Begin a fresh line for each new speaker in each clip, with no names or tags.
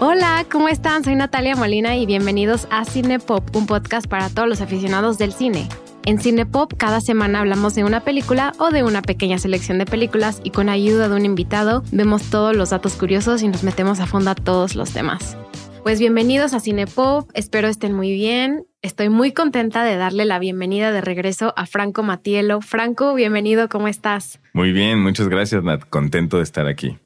Hola, ¿cómo están? Soy Natalia Molina y bienvenidos a Cinepop, un podcast para todos los aficionados del cine. En Cinepop cada semana hablamos de una película o de una pequeña selección de películas y con ayuda de un invitado vemos todos los datos curiosos y nos metemos a fondo a todos los temas. Pues bienvenidos a Cinepop, espero estén muy bien. Estoy muy contenta de darle la bienvenida de regreso a Franco Matielo. Franco, bienvenido, ¿cómo estás?
Muy bien, muchas gracias, Nat. Contento de estar aquí.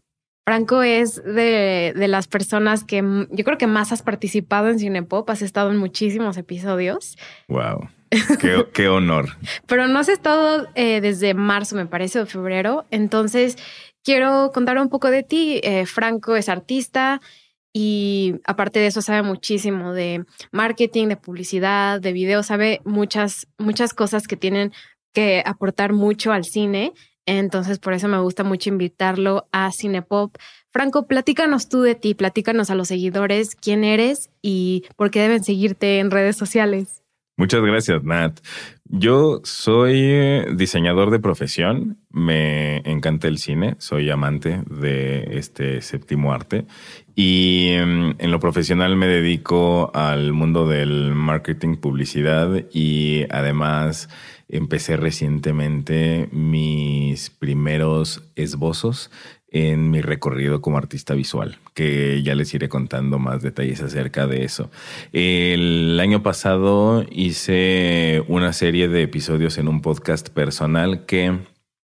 Franco es de, las personas que yo creo que más has participado en Cinepop, has estado en muchísimos episodios.
Wow. Qué, honor.
Pero no has estado eh, desde marzo, me parece, o febrero. Entonces, quiero contar un poco de ti. Eh, Franco es artista y aparte de eso sabe muchísimo de marketing, de publicidad, de video, sabe muchas, muchas cosas que tienen que aportar mucho al cine. Entonces, por eso me gusta mucho invitarlo a Cinepop. Franco, platícanos tú de ti, platícanos a los seguidores quién eres y por qué deben seguirte en redes sociales.
Muchas gracias, Nat. Yo soy diseñador de profesión, me encanta el cine, soy amante de este séptimo arte y em, en lo profesional me dedico al mundo del marketing, publicidad y además empecé recientemente mis primeros esbozos en mi recorrido como artista visual, que ya les iré contando más detalles acerca de eso. El año pasado hice una serie de episodios en un podcast personal que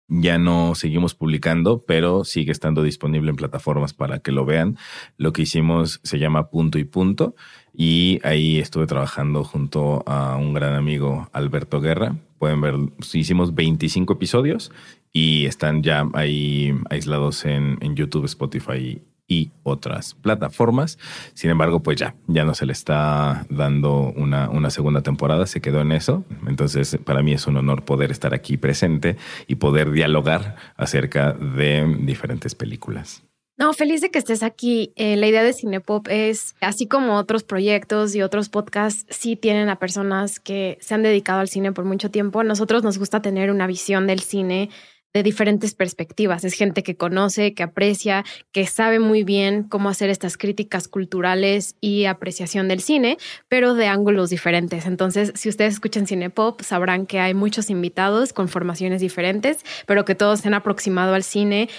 ya no seguimos publicando, pero sigue estando disponible en plataformas para que lo vean. Lo que hicimos se llama Punto y Punto y ahí estuve trabajando junto a un gran amigo, Alberto Guerra. Pueden ver, hicimos 25 episodios y están ya ahí aislados en, YouTube, Spotify y otras plataformas. Sin embargo, pues ya, ya no se le está dando una, una, segunda temporada, se quedó en eso. Entonces, para mí es un honor poder estar aquí presente y poder dialogar acerca de diferentes películas.
No, feliz de que estés aquí. Eh, la idea de Cinepop es, así como otros proyectos y otros podcasts, sí tienen a personas que se han dedicado al cine por mucho tiempo. A nosotros nos gusta tener una visión del cine de diferentes perspectivas. Es gente que conoce, que aprecia, que sabe muy bien cómo hacer estas críticas culturales y apreciación del cine, pero de ángulos diferentes. Entonces, si ustedes escuchan cine pop, sabrán que hay muchos invitados con formaciones diferentes, pero que todos se han aproximado al cine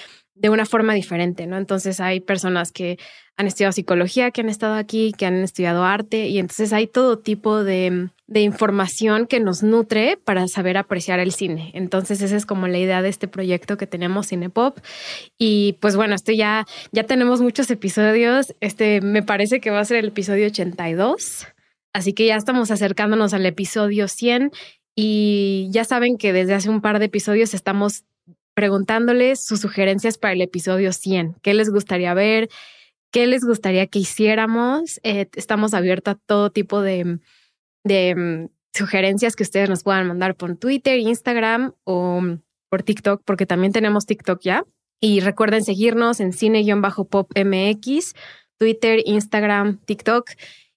de una forma diferente, ¿no? Entonces hay personas que han estudiado psicología, que han estado aquí, que han estudiado arte, y entonces hay todo tipo de, de, información que nos nutre para saber apreciar el cine. Entonces esa es como la idea de este proyecto que tenemos Cinepop. Y pues bueno, esto ya, ya tenemos muchos episodios. Este me parece que va a ser el episodio 82. Así que ya estamos acercándonos al episodio 100 y ya saben que desde hace un par de episodios estamos preguntándoles sus sugerencias para el episodio 100. ¿Qué les gustaría ver? ¿Qué les gustaría que hiciéramos? Eh, estamos abiertos a todo tipo de, de mm, sugerencias que ustedes nos puedan mandar por Twitter, Instagram o por TikTok, porque también tenemos TikTok ya. Y recuerden seguirnos en cine-pop MX, Twitter, Instagram, TikTok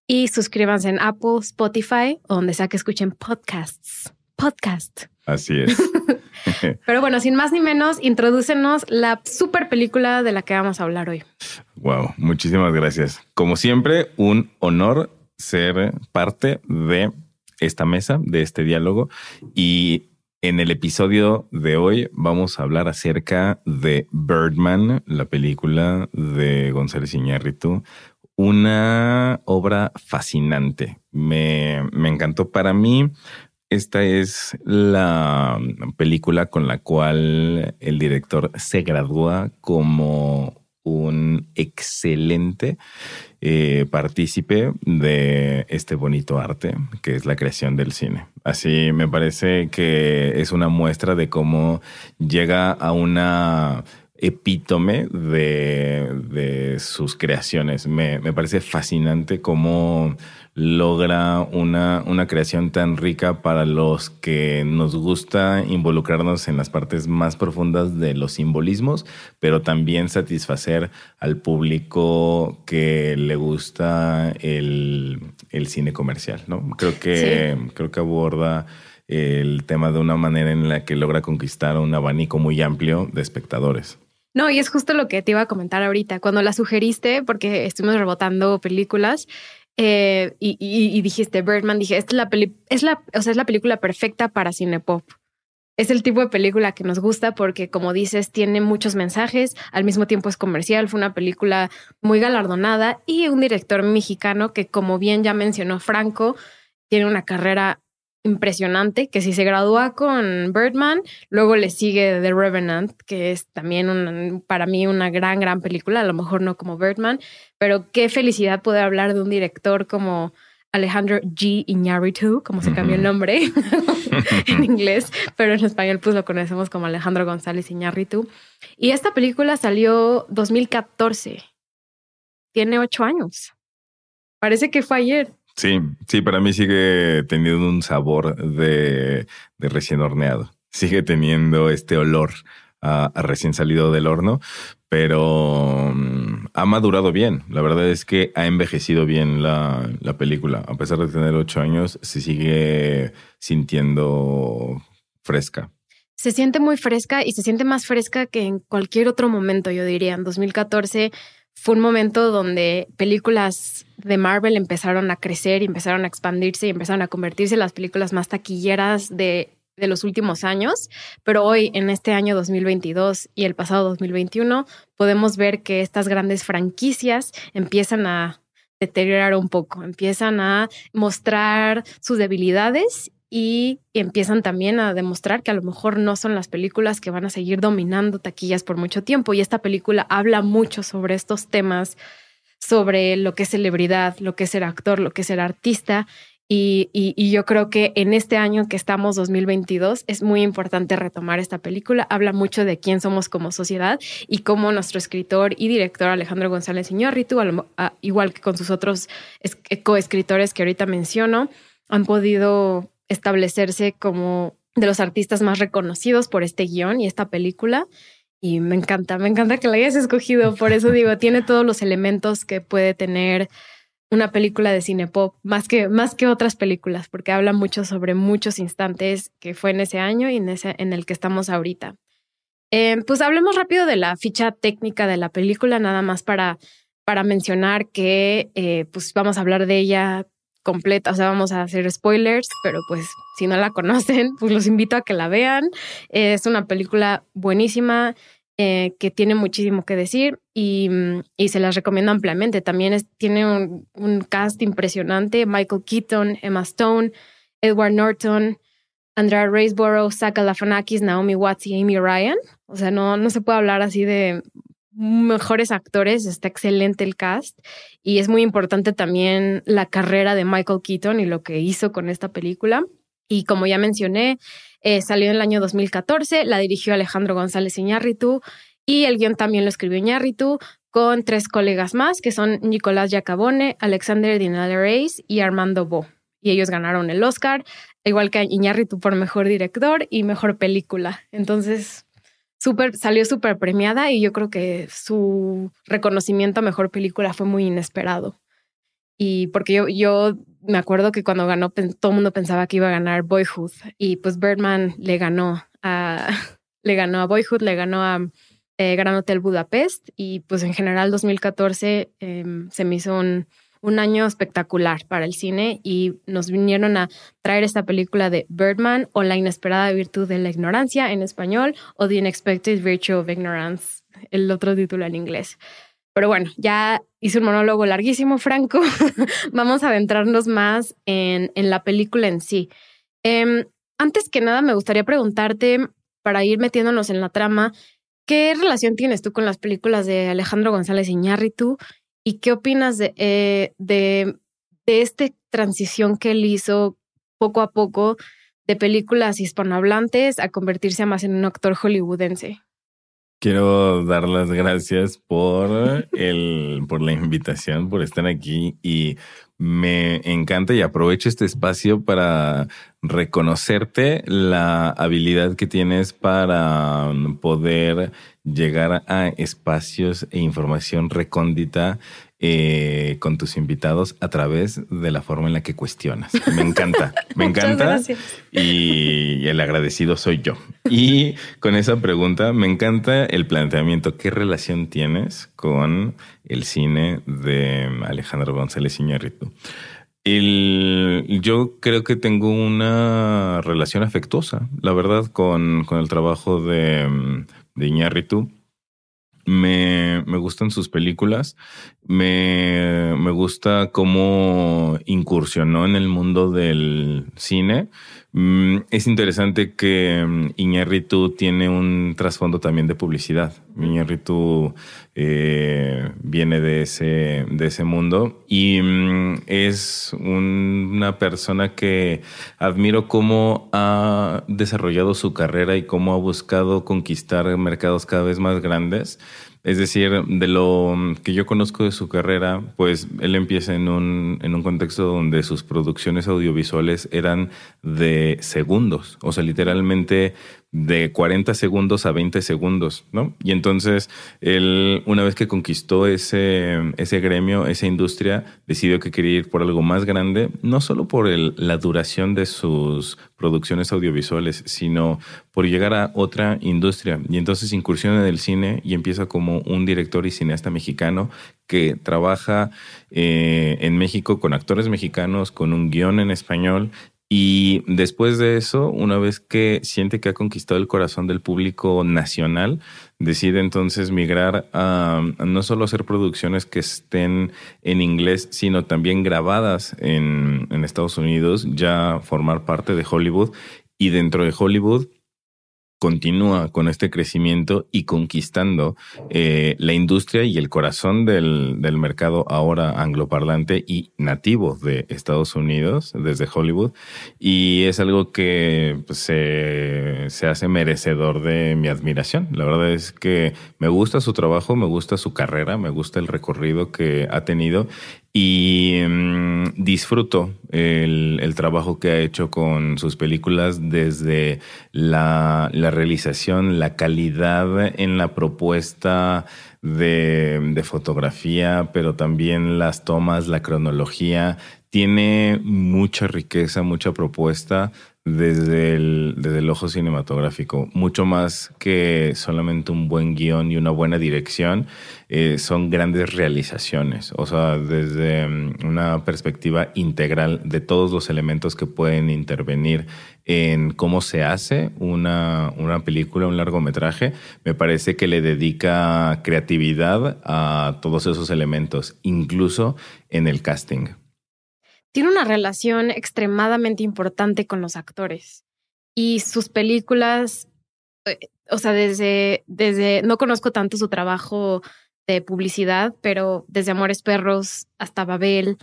y suscríbanse en Apple, Spotify o donde sea que escuchen podcasts. Podcast.
Así es.
Pero bueno, sin más ni menos, introdúcenos la super película de la que vamos a hablar hoy.
Wow, muchísimas gracias. Como siempre, un honor ser parte de esta mesa, de este diálogo. Y en el episodio de hoy vamos a hablar acerca de Birdman, la película de González Iñárritu. Una obra fascinante. Me, me encantó para mí esta es la película con la cual el director se gradúa como un excelente eh, partícipe de este bonito arte que es la creación del cine. Así me parece que es una muestra de cómo llega a una epítome de, de sus creaciones. Me, me, parece fascinante cómo logra una, una creación tan rica para los que nos gusta involucrarnos en las partes más profundas de los simbolismos, pero también satisfacer al público que le gusta el, el cine comercial. ¿no? Creo, que, creo que aborda el tema de una manera en la que logra conquistar un abanico muy amplio de espectadores.
No, y es justo lo que te iba a comentar ahorita. Cuando la sugeriste, porque estuvimos rebotando películas, eh, y, dijiste Birdman, dije, esta es la, peli es, la, o sea, es la película perfecta para Cinepop. Es el tipo de película que nos gusta porque, como dices, tiene muchos mensajes, al mismo tiempo es comercial, fue una película muy galardonada y un director mexicano que, como bien ya mencionó Franco, tiene una carrera impresionante, que si se gradúa con Birdman, luego le sigue The Revenant, que es también para mí una gran, gran película, a lo mejor no como Birdman, pero qué felicidad poder hablar de un director como Alejandro G. Iñárritu, como se cambió el nombre en inglés, pero en español pues lo conocemos como Alejandro González Iñárritu. Y esta película salió 2014, tiene ocho años. Parece que fue ayer.
Sí, sí, para mí sigue teniendo un sabor de, recién horneado. Sigue teniendo este olor a, recién salido del horno, pero mm, ha madurado bien. La verdad es que ha envejecido bien la, la película. A pesar de tener ocho años, se sigue sintiendo fresca.
Se siente muy fresca y se siente más fresca que en cualquier otro momento, yo diría. En 2014 fue un momento donde películas de Marvel empezaron a crecer y empezaron a expandirse y empezaron a convertirse en las películas más taquilleras de, de los últimos años. Pero hoy, en este año 2022 y el pasado 2021, podemos ver que estas grandes franquicias empiezan a deteriorar un poco, empiezan a mostrar sus debilidades y empiezan también a demostrar que a lo mejor no son las películas que van a seguir dominando taquillas por mucho tiempo. Y esta película habla mucho sobre estos temas, sobre lo que es celebridad, lo que es ser actor, lo que es ser artista. Y, y, yo creo que en este año que estamos, 2022, es muy importante retomar esta película. Habla mucho de quién somos como sociedad y cómo nuestro escritor y director Alejandro González Iñárritu, igual que con sus otros coescritores que ahorita menciono, han podido establecerse como de los artistas más reconocidos por este guion y esta película. Y me encanta, me encanta que la hayas escogido. Por eso digo, tiene todos los elementos que puede tener una película de cine pop, más que, más que otras películas, porque habla mucho sobre muchos instantes que fue en ese año y en, ese, en el que estamos ahorita. Eh, pues hablemos rápido de la ficha técnica de la película, nada más para, para mencionar que eh, pues vamos a hablar de ella completa, o sea, vamos a hacer spoilers, pero pues si no la conocen, pues los invito a que la vean. Es una película buenísima eh, que tiene muchísimo que decir y, y se las recomiendo ampliamente. También tiene un, un, cast impresionante, Michael Keaton, Emma Stone, Edward Norton, Andrea Riseborough, Zach Galifianakis, Naomi Watts y Amy Ryan. O sea, no, no se puede hablar así de mejores actores, está excelente el cast y es muy importante también la carrera de Michael Keaton y lo que hizo con esta película. Y como ya mencioné, eh, salió en el año 2014, la dirigió Alejandro González Iñárritu y el guion también lo escribió Iñárritu con tres colegas más que son Nicolás Giacabone, Alexander Dinale Reis y Armando Bo. Y ellos ganaron el Oscar, igual que Iñárritu por mejor director y mejor película. Entonces, salió súper premiada y yo creo que su reconocimiento a mejor película fue muy inesperado. Y porque yo, yo me acuerdo que cuando ganó, todo el mundo pensaba que iba a ganar Boyhood y pues Birdman le ganó a, le ganó a Boyhood, le ganó a eh, Gran Hotel Budapest y pues en general 2014 em, se me hizo un, un año espectacular para el cine y nos vinieron a traer esta película de Birdman o La inesperada virtud de la ignorancia en español o The Unexpected Virtue of Ignorance, el otro título en inglés. Pero bueno, ya hice un monólogo larguísimo, Franco. Vamos a adentrarnos más en, en la película en sí. Em, antes que nada, me gustaría preguntarte, para ir metiéndonos en la trama, ¿qué relación tienes tú con las películas de Alejandro González Iñárritu ¿Y qué opinas de, eh, de, de esta transición que él hizo poco a poco de películas hispanohablantes a convertirse más en un actor hollywoodense?
Quiero dar las gracias por el, por la invitación, por estar aquí y me encanta y aprovecho este espacio para reconocerte la habilidad que tienes para poder llegar a espacios e información recóndita eh, con tus invitados a través de la forma en la que cuestionas. Me encanta, me encanta. Y el agradecido soy yo. Y con esa pregunta, me encanta el planteamiento. ¿Qué relación tienes con el cine de Alejandro González Iñárritu? El, yo creo que tengo una relación afectuosa, la verdad, con, con el trabajo de, de Iñárritu me, me, gustan sus películas, me, me, gusta cómo incursionó en el mundo del cine. Mm, es interesante que mm, Iñárritu tiene un trasfondo también de publicidad. Iñárritu eh, viene de ese, de ese mundo y mm, es una persona que admiro cómo ha desarrollado su carrera y cómo ha buscado conquistar mercados cada vez más grandes. Es decir, de lo que yo conozco de su carrera, pues él empieza en un, en un contexto donde sus producciones audiovisuales eran de segundos, o sea, literalmente de 40 segundos a 20 segundos, ¿no? Y entonces él, una vez que conquistó ese, ese gremio, esa industria, decidió que quería ir por algo más grande, no solo por el, la duración de sus producciones audiovisuales, sino por llegar a otra industria. Y entonces incursiona en el cine y empieza como un director y cineasta mexicano que trabaja eh, en México con actores mexicanos, con un guion en español y después de eso, una vez que siente que ha conquistado el corazón del público nacional, decide entonces migrar a, no solo hacer producciones que estén en inglés, sino también grabadas en, Estados Unidos, ya formar parte de Hollywood. Y dentro de Hollywood continúa con este crecimiento y conquistando eh, la industria y el corazón del, del, mercado ahora angloparlante y nativo de Estados Unidos, desde Hollywood. Y es algo que pues, se, se hace merecedor de mi admiración. La verdad es que me gusta su trabajo, me gusta su carrera, me gusta el recorrido que ha tenido y mm, disfruto el, el, trabajo que ha hecho con sus películas desde la, la, realización, la calidad en la propuesta de, de fotografía, pero también las tomas, la cronología. Tiene mucha riqueza, mucha propuesta desde el, desde el ojo cinematográfico, mucho más que solamente un buen guion y una buena dirección, eh, son grandes realizaciones, o sea, desde mm, una perspectiva integral de todos los elementos que pueden intervenir en cómo se hace una, una película, un largometraje, me parece que le dedica creatividad a todos esos elementos, incluso en el casting.
Tiene una relación extremadamente importante con los actores y sus películas, eh, o sea, desde, desde, no conozco tanto su trabajo de publicidad, pero desde Amores Perros hasta Babel,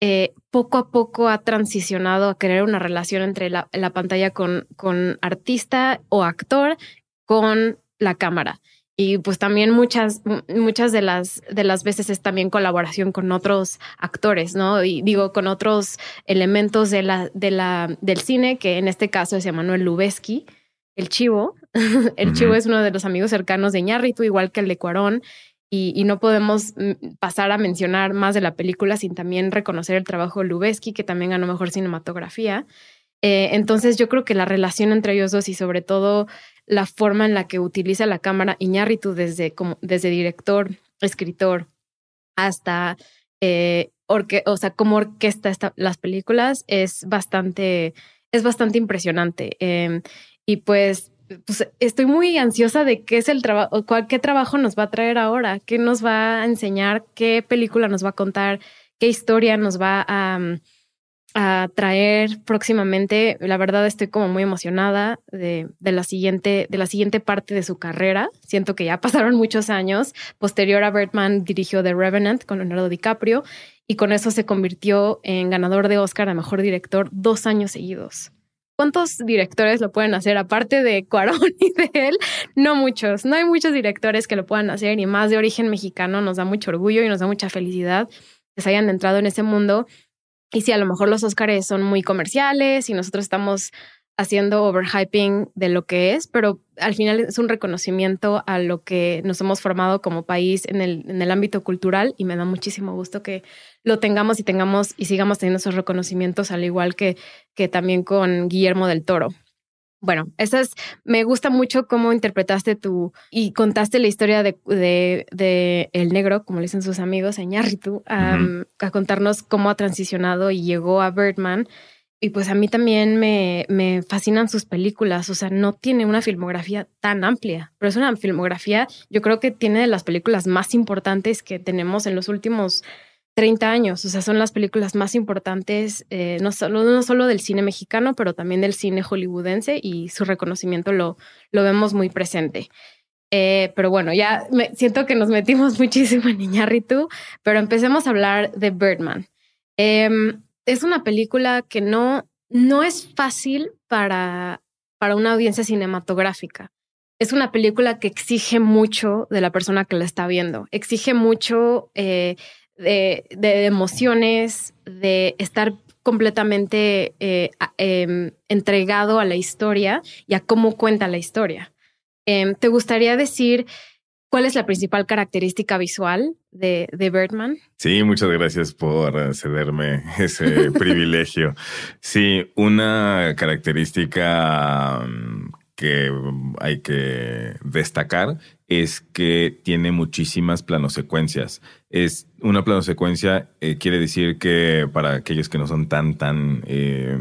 eh, poco a poco ha transicionado a crear una relación entre la, la pantalla con, con artista o actor con la cámara y pues también muchas, muchas de las, de las veces es también colaboración con otros actores, ¿no? Y digo, con otros elementos de la, de la, del cine, que en este caso es Emanuel Lubezki, el Chivo. el Chivo es uno de los amigos cercanos de Ñarritu, igual que el de Cuarón. Y, no podemos mm, pasar a mencionar más de la película sin también reconocer el trabajo de Lubezki, que también ganó mejor cinematografía. Eh, entonces yo creo que la relación entre ellos dos y sobre todo la forma en la que utiliza la cámara Iñárritu desde, desde director, escritor, hasta eh, o sea, cómo orquesta las películas es bastante, es bastante impresionante. Em, y pues, pues estoy muy ansiosa de qué es el trabajo, qué trabajo nos va a traer ahora, qué nos va a enseñar, qué película nos va a contar, qué historia nos va a, traer próximamente. La verdad estoy como muy emocionada de, de, la siguiente, de la siguiente parte de su carrera. Siento que ya pasaron muchos años. Posterior a Bertman dirigió The Revenant con Leonardo DiCaprio y con eso se convirtió en ganador de Oscar a Mejor Director dos años seguidos. ¿Cuántos directores lo pueden hacer aparte de Cuarón y de él? No muchos, no hay muchos directores que lo puedan hacer y más de origen mexicano nos da mucho orgullo y nos da mucha felicidad que se hayan entrado en ese mundo. Y sí, a lo mejor los Óscares son muy comerciales y nosotros estamos haciendo overhyping de lo que es, pero al final es un reconocimiento a lo que nos hemos formado como país en el, en el ámbito cultural y me da muchísimo gusto que lo tengamos y tengamos y sigamos teniendo esos reconocimientos, al igual que, que también con Guillermo del Toro. Bueno, esa es, me gusta mucho cómo interpretaste tú y contaste la historia de, de, El Negro, como le dicen sus amigos, Añarritu, a contarnos cómo ha transicionado y llegó a Birdman y pues a mí también me, me fascinan sus películas, o sea, no tiene una filmografía tan amplia, pero es una filmografía, yo creo que tiene de las películas más importantes que tenemos en los últimos 30 años, o sea, son las películas más importantes, eh, no, solo, no solo del cine mexicano, pero también del cine hollywoodense y su reconocimiento lo, lo vemos muy presente. Eh, pero bueno, ya me, siento que nos metimos muchísimo en Iñárritu, pero empecemos a hablar de Birdman. Eh, es una película que no, no es fácil para, para una audiencia cinematográfica. Es una película que exige mucho de la persona que la está viendo. Exige mucho eh, de, emociones, de estar completamente eh, em, entregado a la historia y a cómo cuenta la historia. Em, ¿Te gustaría decir ¿Cuál es la principal característica visual de, de Birdman?
Sí, muchas gracias por cederme ese privilegio. Sí, una característica mm, que hay que destacar es que tiene muchísimas planosecuencias. Es una planosecuencia, eh, quiere decir que para aquellos que no son tan, tan eh,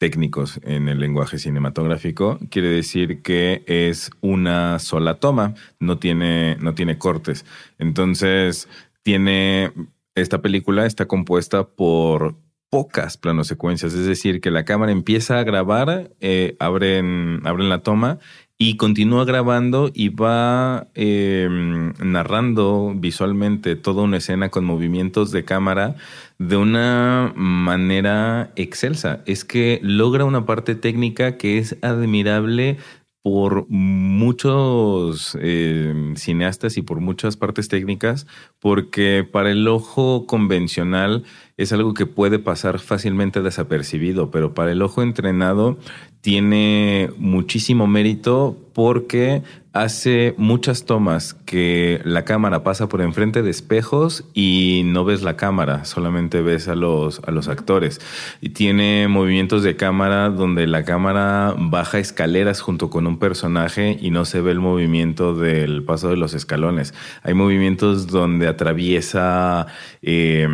técnicos en el lenguaje cinematográfico, quiere decir que es una sola toma, no tiene, no tiene cortes. Entonces, tiene, esta película está compuesta por pocas planosecuencias, es decir, que la cámara empieza a grabar, eh, abren, abren la toma y continúa grabando y va em, narrando visualmente toda una escena con movimientos de cámara de una manera excelsa. Es que logra una parte técnica que es admirable por muchos em, cineastas y por muchas partes técnicas, porque para el ojo convencional es algo que puede pasar fácilmente desapercibido, pero para el ojo entrenado tiene muchísimo mérito porque hace muchas tomas que la cámara pasa por enfrente de espejos y no ves la cámara, solamente ves a los, a los actores. Y tiene movimientos de cámara donde la cámara baja escaleras junto con un personaje y no se ve el movimiento del paso de los escalones. Hay movimientos donde atraviesa... Eh,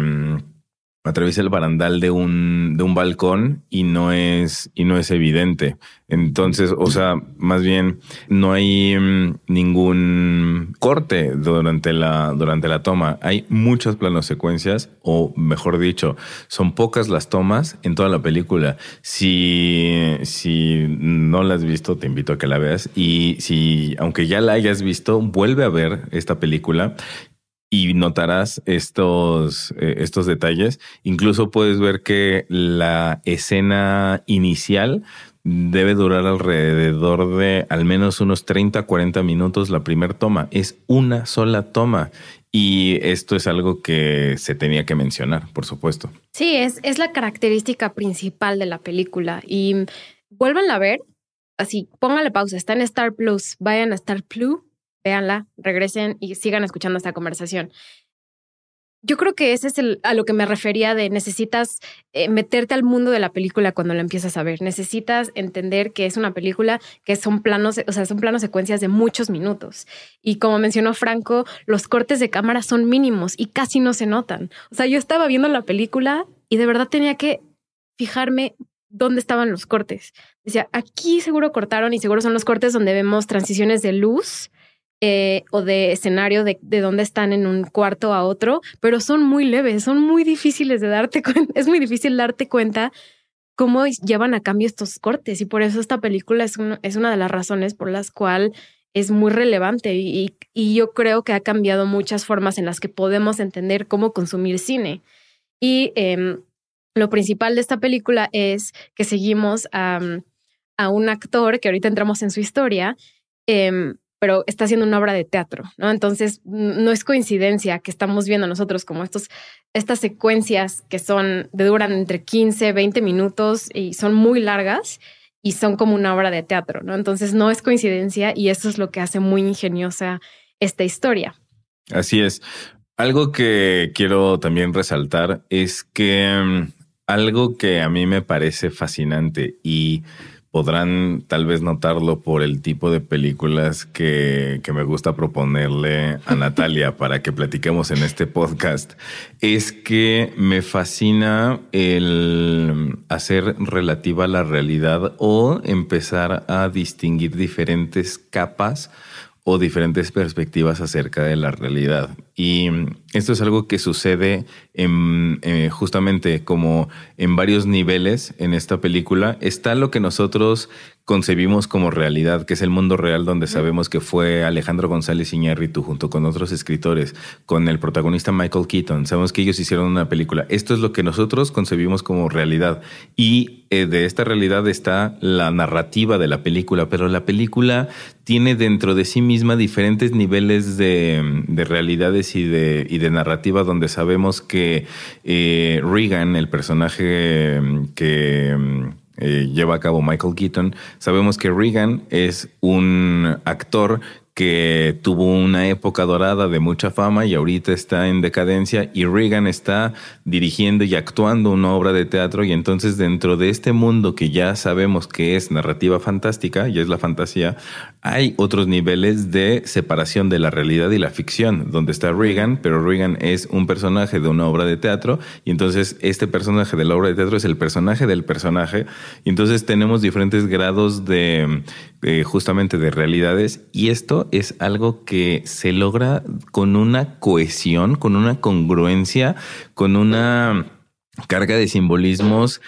atraviesa el barandal de un, de un balcón y no es, y no es evidente. Entonces, o sea, más bien no hay mm, ningún corte durante la, durante la toma. Hay muchas planos secuencias, o mejor dicho, son pocas las tomas en toda la película. Si, si no la has visto, te invito a que la veas. Y si, aunque ya la hayas visto, vuelve a ver esta película y notarás estos, eh, estos detalles. Incluso puedes ver que la escena inicial debe durar alrededor de al menos unos 30, 40 minutos la primera toma. Es una sola toma. Y esto es algo que se tenía que mencionar, por supuesto.
Sí, es, es la característica principal de la película. Y vuelvan a ver, así, póngale pausa, está en Star Plus, vayan a Star Plus véanla, regresen y sigan escuchando esta conversación. Yo creo que ese es el, a lo que me refería de necesitas eh, meterte al mundo de la película cuando la empiezas a ver. Necesitas entender que es una película que son planos, o sea, son planos secuencias de muchos minutos. Y como mencionó Franco, los cortes de cámara son mínimos y casi no se notan. O sea, yo estaba viendo la película y de verdad tenía que fijarme dónde estaban los cortes. Decía, aquí seguro cortaron y seguro son los cortes donde vemos transiciones de luz eh, o de escenario de, de dónde están en un cuarto a otro, pero son muy leves, son muy difíciles de darte cuenta. Es muy difícil darte cuenta cómo llevan a cambio estos cortes y por eso esta película es, es una de las razones por las cuales es muy relevante y, y, yo creo que ha cambiado muchas formas en las que podemos entender cómo consumir cine. Y em, lo principal de esta película es que seguimos a, un actor que ahorita entramos en su historia, em, pero está haciendo una obra de teatro, ¿no? Entonces, no es coincidencia que estamos viendo nosotros como estos, estas secuencias que son, de duran entre 15, 20 minutos y son muy largas y son como una obra de teatro, ¿no? Entonces, no es coincidencia y eso es lo que hace muy ingeniosa esta historia.
Así es. Algo que quiero también resaltar es que mm, algo que a mí me parece fascinante y podrán tal vez notarlo por el tipo de películas que, me gusta proponerle a Natalia para que platiquemos en este podcast, es que me fascina el hacer relativa la realidad o empezar a distinguir diferentes capas o diferentes perspectivas acerca de la realidad. Y esto es algo que sucede en, eh, justamente como en varios niveles en esta película. Está lo que nosotros concebimos como realidad, que es el mundo real donde sabemos que fue Alejandro González Iñárritu junto con otros escritores, con el protagonista Michael Keaton. Sabemos que ellos hicieron una película. Esto es lo que nosotros concebimos como realidad. Y eh, de esta realidad está la narrativa de la película, pero la película tiene dentro de sí misma diferentes niveles de, de realidades y de, y de narrativa donde sabemos que eh, Regan, el personaje que eh, lleva a cabo Michael Keaton, sabemos que Regan es un actor que tuvo una época dorada de mucha fama y ahorita está en decadencia y Reagan está dirigiendo y actuando una obra de teatro y entonces dentro de este mundo que ya sabemos que es narrativa fantástica y es la fantasía, hay otros niveles de separación de la realidad y la ficción, donde está Reagan, pero Reagan es un personaje de una obra de teatro y entonces este personaje de la obra de teatro es el personaje del personaje y entonces tenemos diferentes grados de eh, justamente de realidades y esto es algo que se logra con una cohesión, con una congruencia, con una carga de simbolismos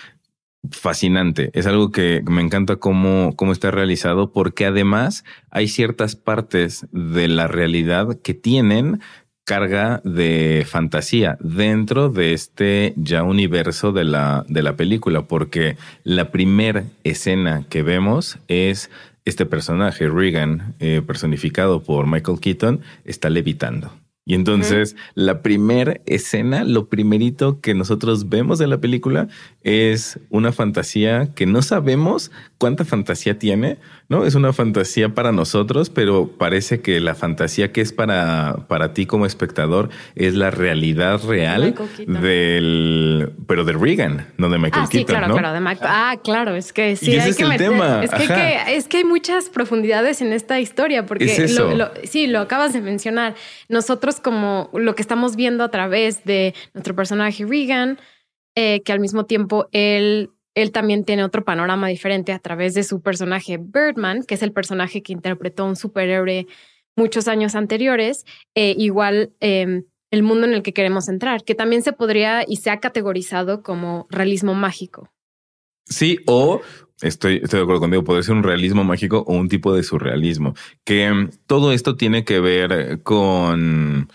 fascinante. Es algo que me encanta cómo, cómo está realizado porque además hay ciertas partes de la realidad que tienen carga de fantasía dentro de este ya universo de la, de la película, porque la primera escena que vemos es este personaje, Regan, eh, personificado por Michael Keaton, está levitando. Y entonces la primera escena, lo primerito que nosotros vemos de la película es una fantasía que no sabemos cuánta fantasía tiene, ¿no? Es una fantasía para nosotros, pero parece que la fantasía que es para, para ti como espectador es la realidad real del, pero de Reagan, no de Michael
ah, sí, claro, claro, de Michael. Ah, claro, es que sí,
hay que meter, tema.
Es que, es que hay muchas profundidades en esta historia, porque Lo, sí, lo acabas de mencionar. Nosotros como lo que estamos viendo a través de nuestro personaje Reagan, eh, que al mismo tiempo él, él también tiene otro panorama diferente a través de su personaje Birdman, que es el personaje que interpretó un superhéroe muchos años anteriores. Eh, igual em, el mundo en el que queremos entrar, que también se podría y se ha categorizado como realismo mágico.
Sí, o Estoy, estoy de acuerdo contigo, puede ser un realismo mágico o un tipo de surrealismo, que em, todo esto tiene que ver con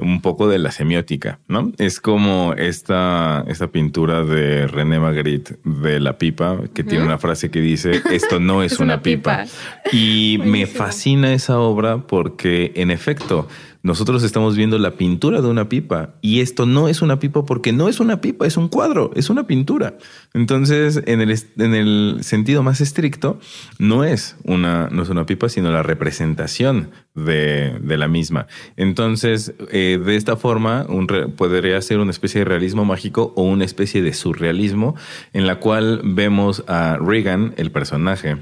un poco de la semiótica, ¿no? Es como esta, esta pintura de René Magritte de la pipa, que tiene una frase que dice, esto no es, una, pipa. Y me fascina esa obra porque, en efecto, nosotros estamos viendo la pintura de una pipa y esto no es una pipa porque no es una pipa, es un cuadro, es una pintura. Entonces, en el, en el sentido más estricto, no es una, no es una pipa, sino la representación de, de la misma. Entonces, eh, de esta forma, un podría ser una especie de realismo mágico o una especie de surrealismo en la cual vemos a Reagan, el personaje,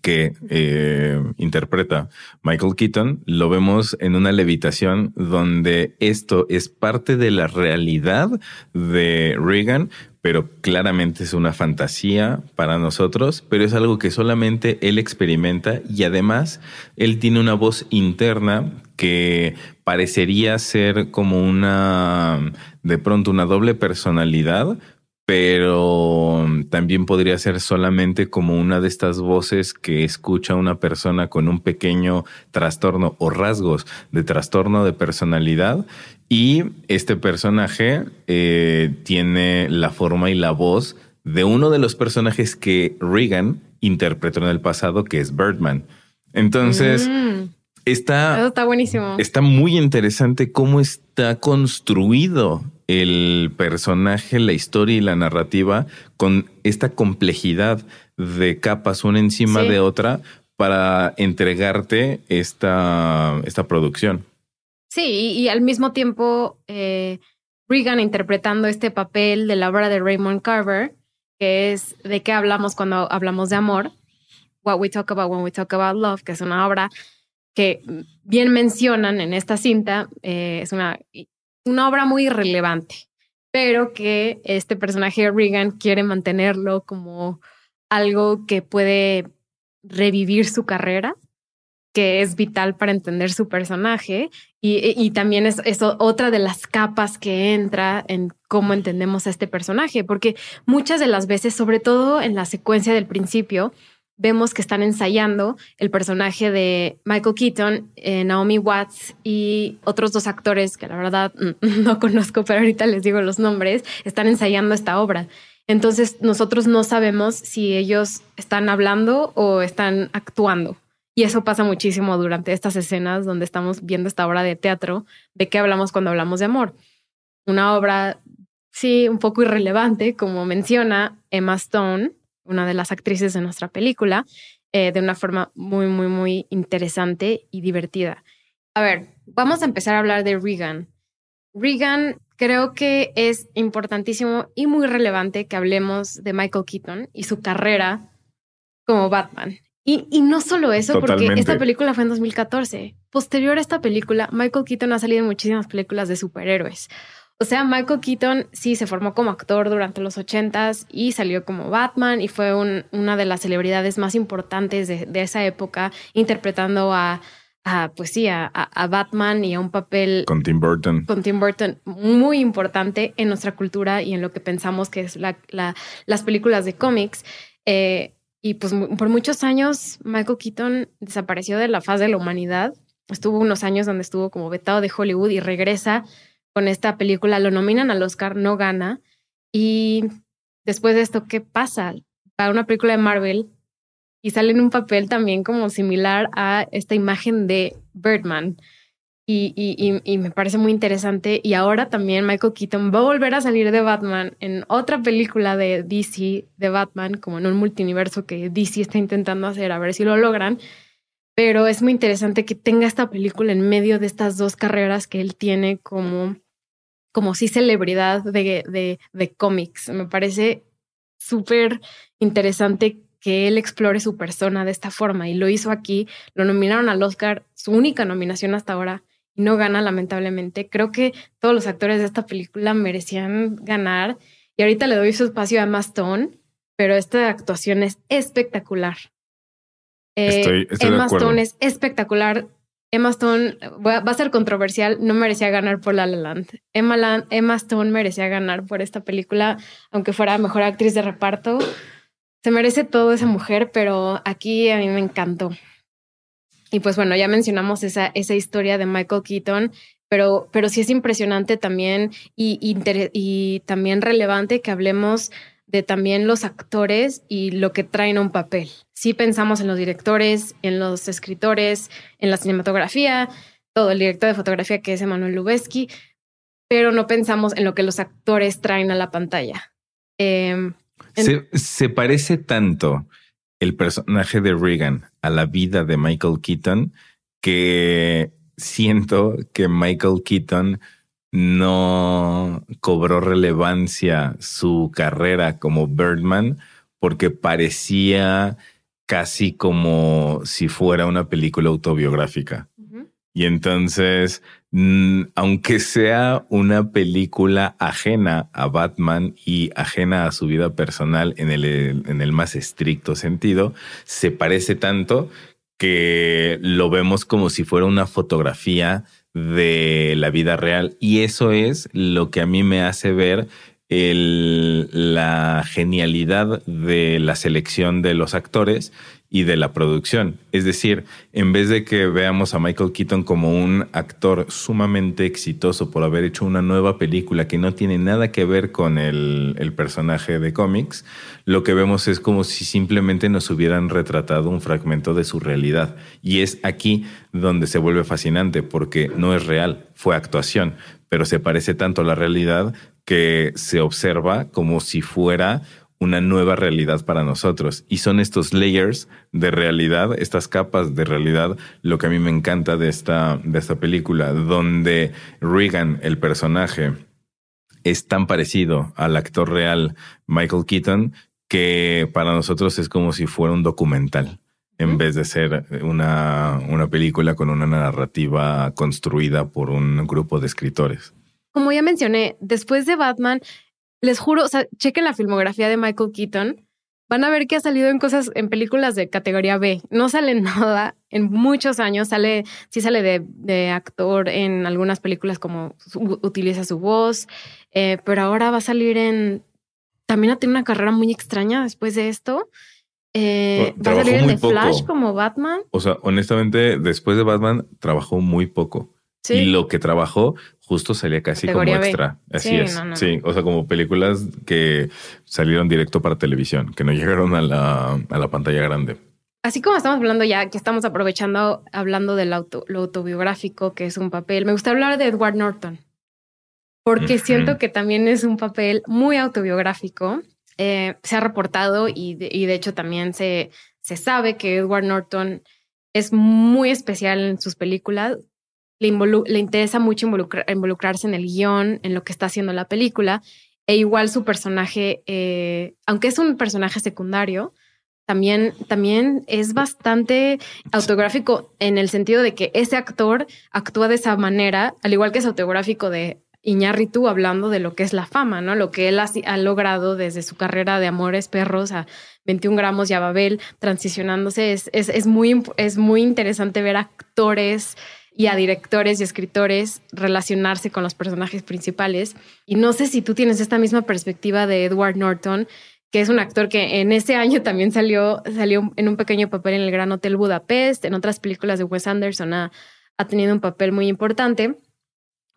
que eh, interpreta Michael Keaton, lo vemos en una levitación donde esto es parte de la realidad de Reagan, pero claramente es una fantasía para nosotros, pero es algo que solamente él experimenta y además él tiene una voz interna que parecería ser como una, de pronto, una doble personalidad, pero también podría ser solamente como una de estas voces que escucha una persona con un pequeño trastorno o rasgos de trastorno de personalidad y este personaje eh, tiene la forma y la voz de uno de los personajes que Regan interpretó en el pasado, que es Birdman. Entonces, mm. está,
está buenísimo.
Está muy interesante cómo está construido el personaje, la historia y la narrativa con esta complejidad de capas una encima de otra para entregarte esta, esta producción.
Sí, y, al mismo tiempo eh, Regan interpretando este papel de la obra de Raymond Carver, que es de qué hablamos cuando hablamos de amor, What We Talk About When We Talk About Love, que es una obra que bien mencionan en esta cinta, eh, es una una obra muy irrelevante, pero que este personaje Regan quiere mantenerlo como algo que puede revivir su carrera, que es vital para entender su personaje y, también es, es, otra de las capas que entra en cómo entendemos a este personaje, porque muchas de las veces, sobre todo en la secuencia del principio, vemos que están ensayando el personaje de Michael Keaton, eh, Naomi Watts y otros dos actores que la verdad no conozco, pero ahorita les digo los nombres, están ensayando esta obra. Entonces nosotros no sabemos si ellos están hablando o están actuando. Y eso pasa muchísimo durante estas escenas donde estamos viendo esta obra de teatro, de qué hablamos cuando hablamos de amor. Una obra, sí, un poco irrelevante, como menciona Emma Stone, una de las actrices de nuestra película, eh, de una forma muy, muy, muy interesante y divertida. A ver, vamos a empezar a hablar de Regan. Regan creo que es importantísimo y muy relevante que hablemos de Michael Keaton y su carrera como Batman. Y, y no solo eso, porque esta película fue en 2014. Posterior a esta película, Michael Keaton ha salido en muchísimas películas de superhéroes. O sea, Michael Keaton sí se formó como actor durante los ochentas y salió como Batman y fue una de las celebridades más importantes de, esa época, interpretando a, pues sí, a, Batman y a un papel
con Tim Burton.
Con Tim Burton muy importante en nuestra cultura y en lo que pensamos que es las películas de cómics. Eh, y pues por muchos años Michael Keaton desapareció de la faz de la humanidad. Estuvo unos años donde estuvo como vetado de Hollywood y regresa con esta película, lo nominan al Oscar, no gana. Y después de esto, ¿qué pasa? Va una película de Marvel y sale en un papel también como similar a esta imagen de Birdman. Y, me parece muy interesante. Y ahora también Michael Keaton va a volver a salir de Batman en otra película de DC de Batman, como en un multiverso que DC está intentando hacer, a ver si lo logran. Pero es muy interesante que tenga esta película en medio de estas dos carreras que él tiene como como sí celebridad de, de, de cómics. Me parece súper interesante que él explore su persona de esta forma y lo hizo aquí. Lo nominaron al Oscar, su única nominación hasta ahora, y no gana lamentablemente. Creo que todos los actores de esta película merecían ganar y ahorita le doy su espacio a Emma Stone, pero esta actuación es espectacular.
Eh,
Emma Stone es espectacular. Emma Stone va, a ser controversial, no merecía ganar por La La Land. Emma, Emma Stone merecía ganar por esta película, aunque fuera mejor actriz de reparto. Se merece todo esa mujer, pero aquí a mí me encantó. Y pues bueno, ya mencionamos esa, esa historia de Michael Keaton, pero, pero sí es impresionante también y, y también relevante que hablemos de también los actores y lo que traen a un papel. Sí pensamos en los directores, en los escritores, en la cinematografía, todo el director de fotografía que es Emanuel Lubezki, pero no pensamos en lo que los actores traen a la pantalla. Em,
se, parece tanto el personaje de Regan a la vida de Michael Keaton que siento que Michael Keaton no cobró relevancia su carrera como Birdman porque parecía casi como si fuera una película autobiográfica. Y entonces, mm, aunque sea una película ajena a Batman y ajena a su vida personal en el, en el más estricto sentido, se parece tanto que lo vemos como si fuera una fotografía de la vida real. Y eso es lo que a mí me hace ver la genialidad de la selección de los actores y de la producción. Es decir, en vez de que veamos a Michael Keaton como un actor sumamente exitoso por haber hecho una nueva película que no tiene nada que ver con el, personaje de cómics, lo que vemos es como si simplemente nos hubieran retratado un fragmento de su realidad. Y es aquí donde se vuelve fascinante porque no es real, fue actuación, pero se parece tanto a la realidad que se observa como si fuera una nueva realidad para nosotros. Y son estos layers de realidad, estas capas de realidad, lo que a mí me encanta de esta, de esta película, donde Regan, el personaje, es tan parecido al actor real Michael Keaton que para nosotros es como si fuera un documental en vez de ser una, una película con una narrativa construida por un grupo de escritores.
Como ya mencioné, después de Batman, les juro, o sea, chequen la filmografía de Michael Keaton. Van a ver que ha salido en cosas, en películas de categoría B. No sale nada en muchos años. Sale, sí sale de, actor en algunas películas como utiliza su voz, eh, pero ahora va a salir en. También ha tenido una carrera muy extraña después de esto. Eh, va a salir en The Flash como Batman.
O sea, honestamente, después de Batman trabajó muy poco. Y lo que trabajó justo salía casi como extra. Así es. sí, o sea, como películas que salieron directo para televisión, que no llegaron a la, a la pantalla grande.
Así como estamos hablando ya, que estamos aprovechando, hablando del auto, lo autobiográfico, que es un papel, me gusta hablar de Edward Norton, porque siento que también es un papel muy autobiográfico. Eh, se ha reportado y de, y de hecho también se, se sabe que Edward Norton es muy especial en sus películas le, interesa mucho involucrarse en el guion, en lo que está haciendo la película, e igual su personaje, eh, aunque es un personaje secundario, también, también es bastante autográfico en el sentido de que ese actor actúa de esa manera, al igual que es autográfico de Iñárritu hablando de lo que es la fama, ¿no? Lo que él ha, logrado desde su carrera de Amores Perros a 21 gramos y a Babel, transicionándose. Es, es, es muy, es muy interesante ver actores y a directores y escritores relacionarse con los personajes principales. Y no sé si tú tienes esta misma perspectiva de Edward Norton, que es un actor que en ese año también salió, salió en un pequeño papel en el Gran Hotel Budapest, en otras películas de Wes Anderson ha, tenido un papel muy importante.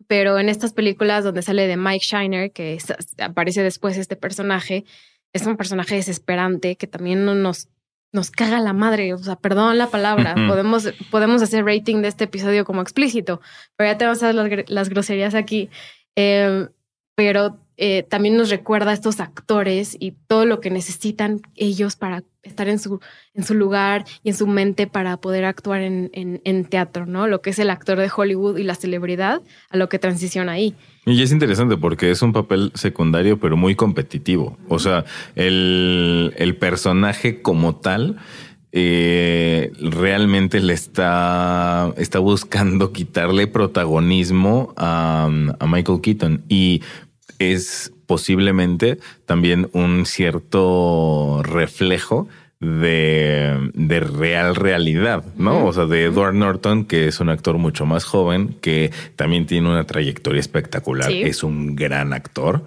Pero en estas películas donde sale de Mike Shiner, que aparece después este personaje, es un personaje desesperante que también nos nos caga la madre, o sea, perdón la palabra, podemos, podemos hacer rating de este episodio como explícito, pero ya te vas a dar las, groserías aquí. Eh, pero eh, también nos recuerda a estos actores y todo lo que necesitan ellos para estar en su, en su lugar y en su mente para poder actuar en, en, teatro, ¿no? Lo que es el actor de Hollywood y la celebridad a lo que transiciona ahí.
Y es interesante porque es un papel secundario, pero muy competitivo. O sea, el, el personaje como tal eh, realmente le está, está buscando quitarle protagonismo a, a Michael Keaton y es posiblemente también un cierto reflejo de, de, real realidad, ¿no? O sea, de Edward Norton, que es un actor mucho más joven, que también tiene una trayectoria espectacular, es un gran actor,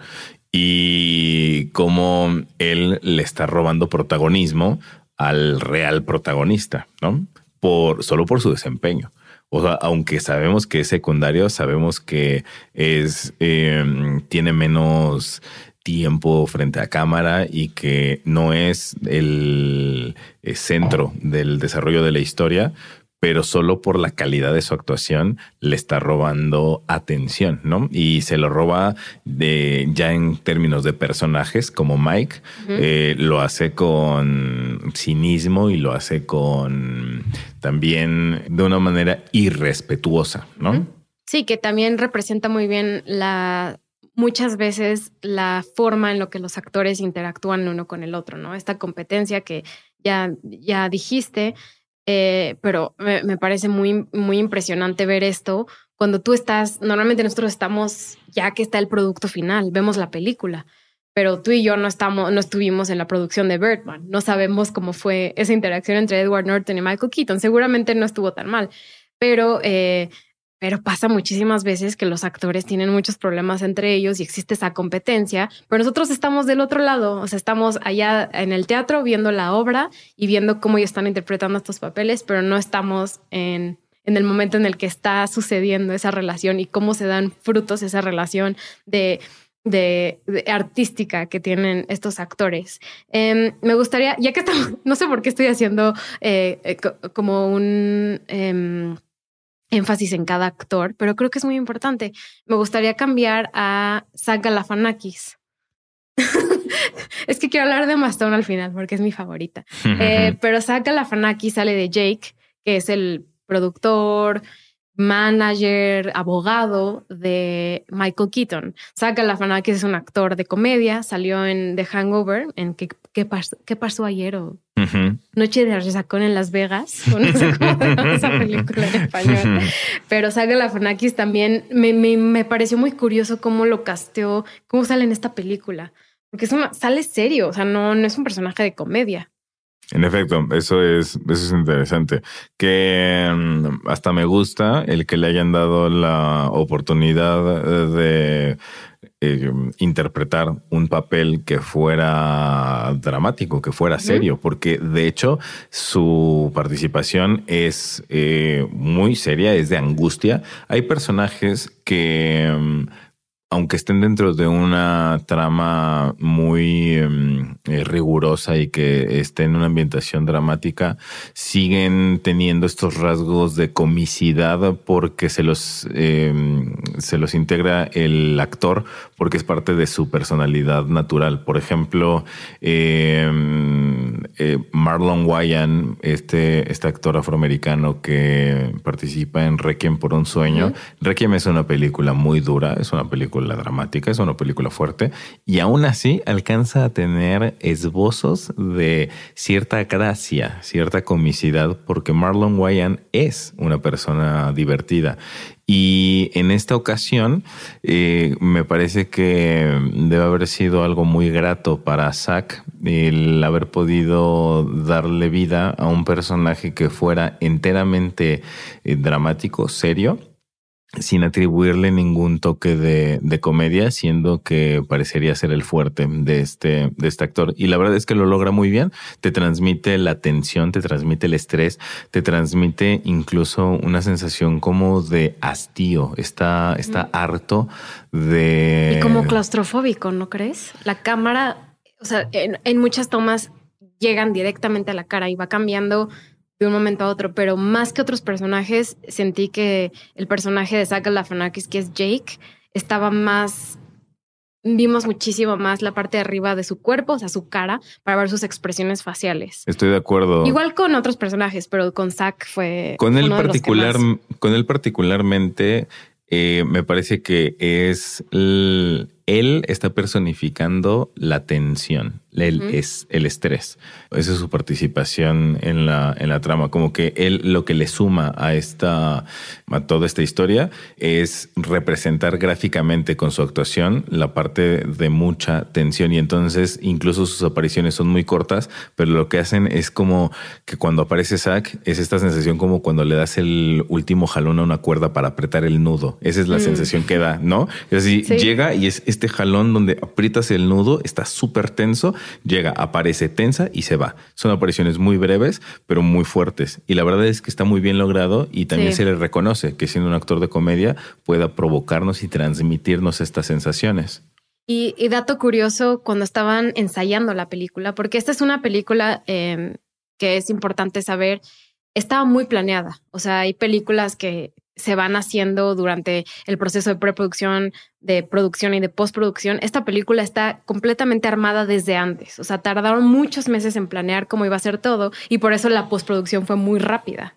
y cómo él le está robando protagonismo al real protagonista, ¿no? Por, solo por su desempeño. O sea, aunque sabemos que es secundario, sabemos que es em, tiene menos tiempo frente a cámara y que no es el centro del desarrollo de la historia, pero solo por la calidad de su actuación le está robando atención, ¿no? Y se lo roba de ya en términos de personajes como Mike, eh, lo hace con cinismo y lo hace con también de una manera irrespetuosa, ¿no?
Sí, que también representa muy bien la muchas veces la forma en lo que los actores interactúan uno con el otro, ¿no? Esta competencia que ya, ya dijiste, eh, pero me, parece muy, muy impresionante ver esto cuando tú estás, normalmente nosotros estamos ya que está el producto final, vemos la película, pero tú y yo no estamos, no estuvimos en la producción de Birdman, no sabemos cómo fue esa interacción entre Edward Norton y Michael Keaton, seguramente no estuvo tan mal, pero eh, pero pasa muchísimas veces que los actores tienen muchos problemas entre ellos y existe esa competencia, pero nosotros estamos del otro lado, o sea, estamos allá en el teatro viendo la obra y viendo cómo ellos están interpretando estos papeles, pero no estamos en, en el momento en el que está sucediendo esa relación y cómo se dan frutos esa relación de de, artística que tienen estos actores. Em, me gustaría, ya que estamos, no sé por qué estoy haciendo eh, eh, como un em, énfasis en cada actor, pero creo que es muy importante. Me gustaría cambiar a Saga Lafanakis. es que quiero hablar de Mastón al final porque es mi favorita. Eh, pero Saga Lafanakis sale de Jake, que es el productor, manager, abogado de Michael Keaton. Saga Lafanakis es un actor de comedia, salió en The Hangover, en ¿Qué, qué, pasó, qué pasó ayer? O Noche de resacón en Las Vegas, no sé cómo esa película en español. Pero también me, me, me, pareció muy curioso cómo lo casteó, cómo sale en esta película. Porque es una, sale serio, o sea, no, no es un personaje de comedia.
En efecto, eso es, eso es interesante. Que mm, hasta me gusta el que le hayan dado la oportunidad de eh, interpretar un papel que fuera dramático, que fuera serio, porque de hecho su participación es eh, muy seria, es de angustia. Hay personajes que mm, aunque estén dentro de una trama muy em, eh, rigurosa y que estén en una ambientación dramática, siguen teniendo estos rasgos de comicidad porque se los, em, se los integra el actor porque es parte de su personalidad natural. Por ejemplo, em, eh, Marlon Wayans, este, este actor afroamericano que participa en Requiem por un sueño. Requiem es una película muy dura, es una película la dramática, es una película fuerte, y aún así alcanza a tener esbozos de cierta gracia, cierta comicidad, porque Marlon Wayans es una persona divertida. Y en esta ocasión eh, me parece que debe haber sido algo muy grato para Zack el haber podido darle vida a un personaje que fuera enteramente eh, dramático, serio sin atribuirle ningún toque de, de, comedia, siendo que parecería ser el fuerte de este, de este actor. Y la verdad es que lo logra muy bien. Te transmite la tensión, te transmite el estrés, te transmite incluso una sensación como de hastío. Está, está harto de.
Y como claustrofóbico, ¿no crees? La cámara, o sea, en, en muchas tomas llegan directamente a la cara y va cambiando de un momento a otro, pero más que otros personajes, sentí que el personaje de Zack Lafanakis, que es Jake, estaba más vimos muchísimo más la parte de arriba de su cuerpo, o sea, su cara, para ver sus expresiones faciales.
Estoy de acuerdo.
Igual con otros personajes, pero con Zack fue.
Con él particular, con él particularmente, eh, me parece que es el, él está personificando la tensión, el, es el estrés. Esa es su participación en la, en la trama. Como que él lo que le suma a esta, a toda esta historia es representar gráficamente con su actuación la parte de mucha tensión. Y entonces incluso sus apariciones son muy cortas, pero lo que hacen es como que cuando aparece Zack es esta sensación como cuando le das el último jalón a una cuerda para apretar el nudo. Esa es la mm. sensación que da, ¿no? Es así, llega y es este jalón donde aprietas el nudo, está súper tenso, llega, aparece tensa y se va. Son apariciones muy breves, pero muy fuertes. Y la verdad es que está muy bien logrado y también se le reconoce que siendo un actor de comedia pueda provocarnos y transmitirnos estas sensaciones.
Y, dato curioso, cuando estaban ensayando la película, porque esta es una película em, que es importante saber, estaba muy planeada. O sea, hay películas que se van haciendo durante el proceso de preproducción, de producción y de postproducción. Esta película está completamente armada desde antes. O sea, tardaron muchos meses en planear cómo iba a ser todo y por eso la postproducción fue muy rápida.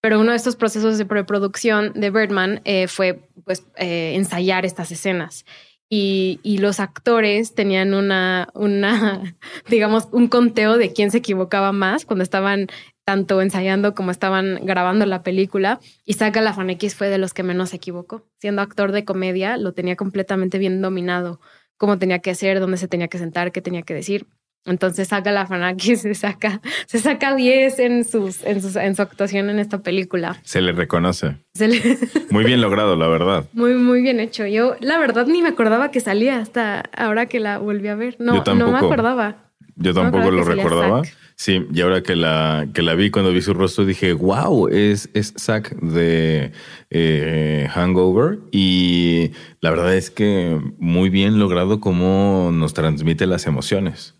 Pero uno de estos procesos de preproducción de Birdman eh, fue pues eh, ensayar estas escenas. Y, y, los actores tenían una, una, digamos, un conteo de quién se equivocaba más cuando estaban tanto ensayando como estaban grabando la película. Y Saga Lafanekis fue de los que menos se equivocó. Siendo actor de comedia, lo tenía completamente bien dominado, cómo tenía que hacer, dónde se tenía que sentar, qué tenía que decir. Entonces saca la Fanaki, se saca, se saca 10 en sus, en sus, en su actuación en esta película.
Se le reconoce. Muy bien logrado, la verdad.
Muy, muy bien hecho. Yo, la verdad, ni me acordaba que salía hasta ahora que la volví a ver. No, no me acordaba.
Yo tampoco lo recordaba. Sí, y ahora que la, que la vi, cuando vi su rostro, dije, wow, es, es Zack de eh, Hangover. Y la verdad es que muy bien logrado cómo nos transmite las emociones.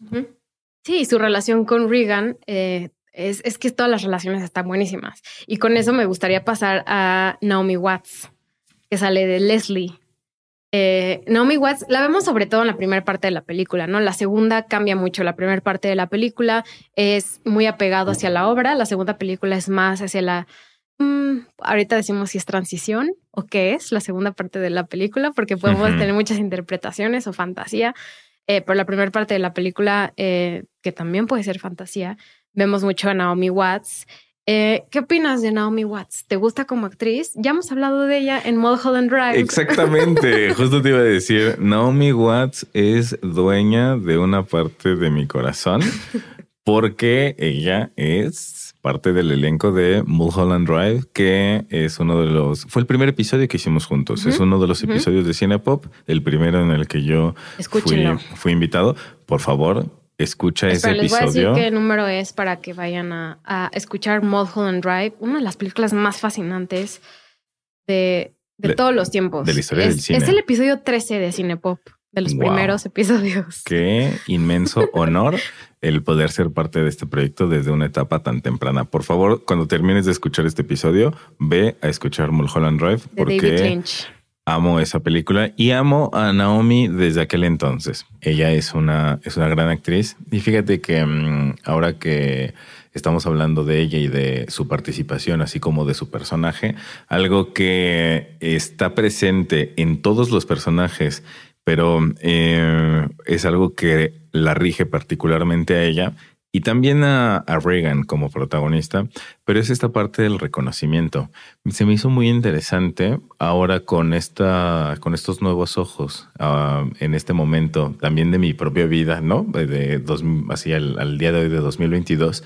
Sí, su relación con Regan eh, es, es, que todas las relaciones están buenísimas. Y con eso me gustaría pasar a Naomi Watts, que sale de Leslie. Eh, Naomi Watts la vemos sobre todo en la primera parte de la película, ¿no? La segunda cambia mucho. La primera parte de la película es muy apegado hacia la obra. La segunda película es más hacia la. Mm, ahorita decimos si es transición o qué es la segunda parte de la película, porque podemos tener muchas interpretaciones o fantasía. Eh, por la primera parte de la película, eh, que también puede ser fantasía, vemos mucho a Naomi Watts. Eh, ¿Qué opinas de Naomi Watts? ¿Te gusta como actriz? Ya hemos hablado de ella en Mulholland Drive.
Exactamente, justo te iba a decir, Naomi Watts es dueña de una parte de mi corazón porque ella es parte del elenco de Mulholland Drive, que es uno de los. Fue el primer episodio que hicimos juntos. Es uno de los episodios de Cine Pop, el primero en el que yo fui, invitado. Por favor, escucha ese episodio. Les voy a decir
qué número es para que vayan a, escuchar Mulholland Drive, una de las películas más fascinantes de, todos los tiempos.
De la historia del cine.
Es el episodio 13 de Cine Pop de los primeros episodios.
Qué inmenso honor el poder ser parte de este proyecto desde una etapa tan temprana. Por favor, cuando termines de escuchar este episodio, ve a escuchar Mulholland Drive porque amo esa película y amo a Naomi desde aquel entonces. Ella es una, es una gran actriz y fíjate que mm, ahora que estamos hablando de ella y de su participación, así como de su personaje, algo que está presente en todos los personajes pero eh, es algo que la rige particularmente a ella y también a, Reagan como protagonista, pero es esta parte del reconocimiento. Se me hizo muy interesante ahora con esta, con estos nuevos ojos ah, en este momento, también de mi propia vida, ¿no? De dos, así al, día de hoy de 2022,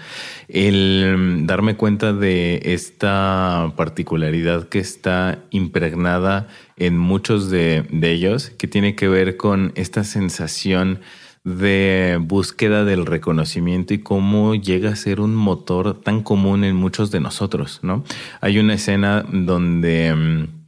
el darme cuenta de esta particularidad que está impregnada en muchos de ellos, que tiene que ver con esta sensación de búsqueda del reconocimiento y cómo llega a ser un motor tan común en muchos de nosotros, ¿no? Hay una escena donde mm,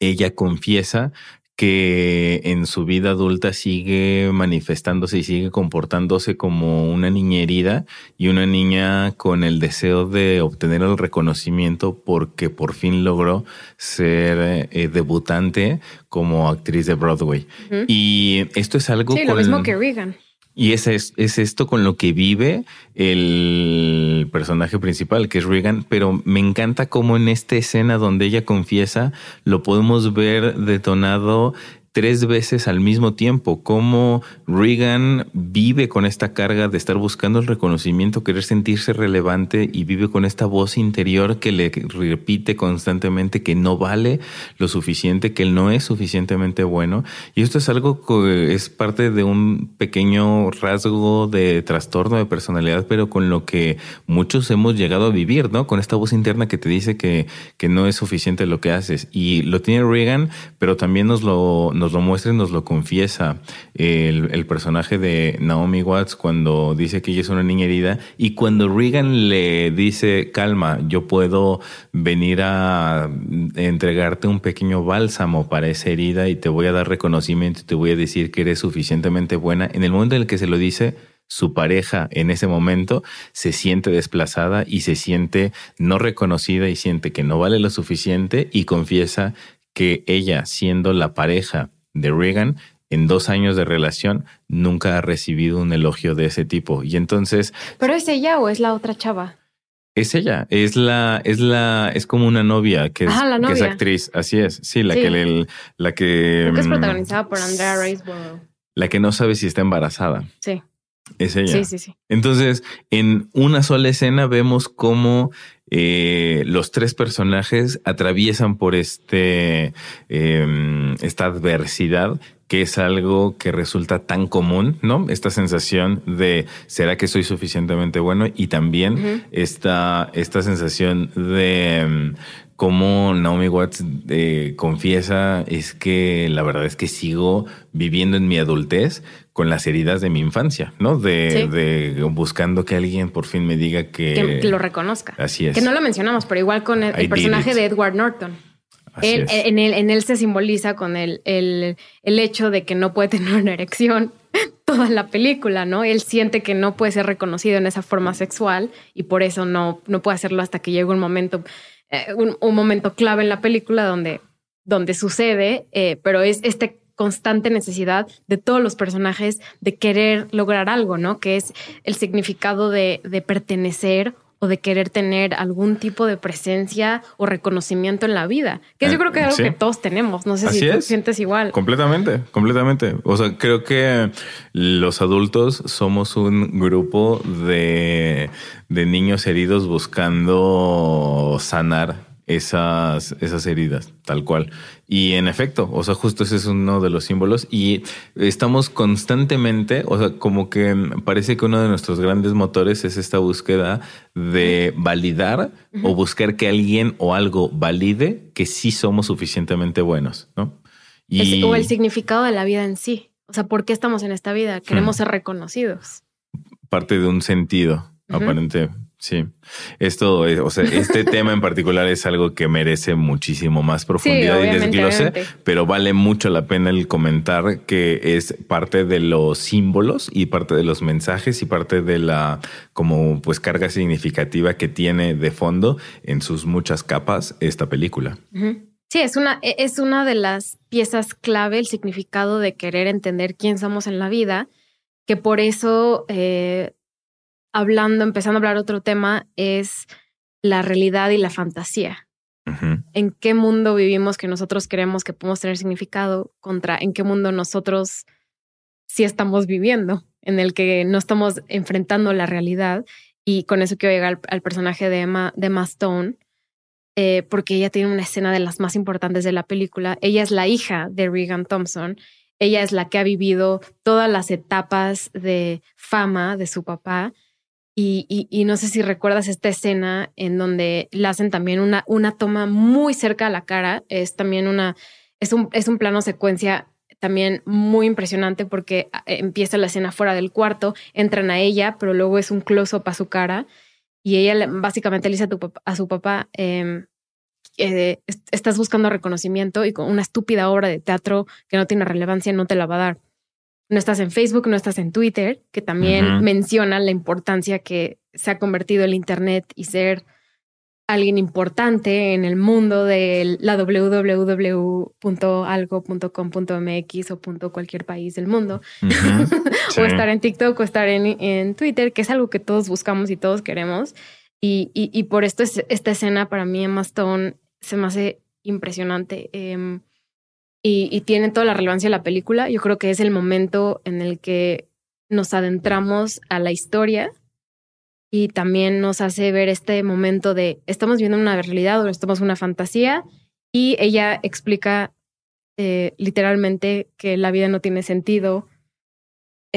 ella confiesa que en su vida adulta sigue manifestándose y sigue comportándose como una niña herida y una niña con el deseo de obtener el reconocimiento porque por fin logró ser eh, debutante como actriz de Broadway. Y esto es algo...
Sí, lo mismo que Regan.
Y es, es, esto con lo que vive el personaje principal, que es Regan, pero me encanta cómo en esta escena donde ella confiesa, lo podemos ver detonado tres veces al mismo tiempo, cómo Regan vive con esta carga de estar buscando el reconocimiento, querer sentirse relevante y vive con esta voz interior que le repite constantemente que no vale lo suficiente, que él no es suficientemente bueno. Y esto es algo que es parte de un pequeño rasgo de trastorno de personalidad, pero con lo que muchos hemos llegado a vivir, ¿no? Con esta voz interna que te dice que, que no es suficiente lo que haces. Y lo tiene Regan, pero también nos lo lo muestra nos lo confiesa el, personaje de Naomi Watts cuando dice que ella es una niña herida y cuando Regan le dice, calma, yo puedo venir a entregarte un pequeño bálsamo para esa herida y te voy a dar reconocimiento y te voy a decir que eres suficientemente buena. En el momento en el que se lo dice, su pareja en ese momento se siente desplazada y se siente no reconocida y siente que no vale lo suficiente y confiesa que ella, siendo la pareja de Reagan, en dos años de relación, nunca ha recibido un elogio de ese tipo. Y entonces.
¿Pero es ella o es la otra chava?
Es ella, es la, es la, es como una novia que es, Que es actriz, así es, sí, la que le, la que,
es mm, protagonizada por Andrea Riseborough.
La que no sabe si está embarazada.
Sí.
Es ella.
Sí, sí, sí.
Entonces, en una sola escena vemos cómo eh, los tres personajes atraviesan por este, em, esta adversidad que es algo que resulta tan común, ¿no? Esta sensación de ¿será que soy suficientemente bueno? Y también esta, esta sensación de mm, cómo Naomi Watts eh, confiesa es que la verdad es que sigo viviendo en mi adultez con las heridas de mi infancia, ¿no? De, buscando que alguien por fin me diga que...
que... lo reconozca.
Así es.
Que no lo mencionamos, pero igual con el, personaje de Edward Norton. Él, en, él, en él se simboliza con el, el, el hecho de que no puede tener una erección toda la película, ¿no? Él siente que no puede ser reconocido en esa forma sexual y por eso no, no puede hacerlo hasta que llegue un momento eh, un, momento clave en la película donde, donde sucede, eh, pero es esta constante necesidad de todos los personajes de querer lograr algo, ¿no? Que es el significado de, de pertenecer o de querer tener algún tipo de presencia o reconocimiento en la vida, que yo eh, creo que es algo que todos tenemos. No sé si tú sientes igual.
Completamente, completamente. O sea, creo que los adultos somos un grupo de, de niños heridos buscando sanar esas, esas heridas, tal cual. Y en efecto, o sea, justo ese es uno de los símbolos y estamos constantemente, o sea, como que parece que uno de nuestros grandes motores es esta búsqueda de validar o buscar que alguien o algo valide que sí somos suficientemente buenos, ¿no?
Y... o el significado de la vida en sí. O sea, ¿por qué estamos en esta vida? Queremos ser reconocidos.
Parte de un sentido, aparente, Sí, esto, o sea, este tema en particular es algo que merece muchísimo más profundidad y desglose, pero vale mucho la pena el comentar que es parte de los símbolos y parte de los mensajes y parte de la como pues carga significativa que tiene de fondo en sus muchas capas esta película.
Sí, es una, e, es una de las piezas clave, el significado de querer entender quién somos en la vida, que por eso eh, hablando, empezando a hablar otro tema, es la realidad y la fantasía. ¿En qué mundo vivimos que nosotros creemos que podemos tener significado contra en qué mundo nosotros sí estamos viviendo, en el que no estamos enfrentando la realidad? Y con eso quiero llegar al, personaje de Emma, de Stone, eh, porque ella tiene una escena de las más importantes de la película. Ella es la hija de Regan Thompson. Ella es la que ha vivido todas las etapas de fama de su papá y, no sé si recuerdas esta escena en donde le hacen también una, una toma muy cerca a la cara. Es también una, es un, es un plano secuencia también muy impresionante porque ah, empieza la escena fuera del cuarto, entran a ella, pero luego es un close-up a su cara y ella básicamente le dice a, tu a su papá, em, eh, estás buscando reconocimiento y con una estúpida obra de teatro que no tiene relevancia no te la va a dar no estás en Facebook, no estás en Twitter, que también menciona la importancia que se ha convertido el Internet y ser alguien importante en el mundo de la www.algo.com.mx o punto cualquier país del mundo. o estar en TikTok o estar en, en, Twitter, que es algo que todos buscamos y todos queremos. Y, y, por esto es, esta escena para mí, Emma Stone, se me hace impresionante. Em, y, tiene toda la relevancia de la película. Yo creo que es el momento en el que nos adentramos a la historia y también nos hace ver este momento de estamos viendo una realidad o estamos una fantasía y ella explica eh, literalmente que la vida no tiene sentido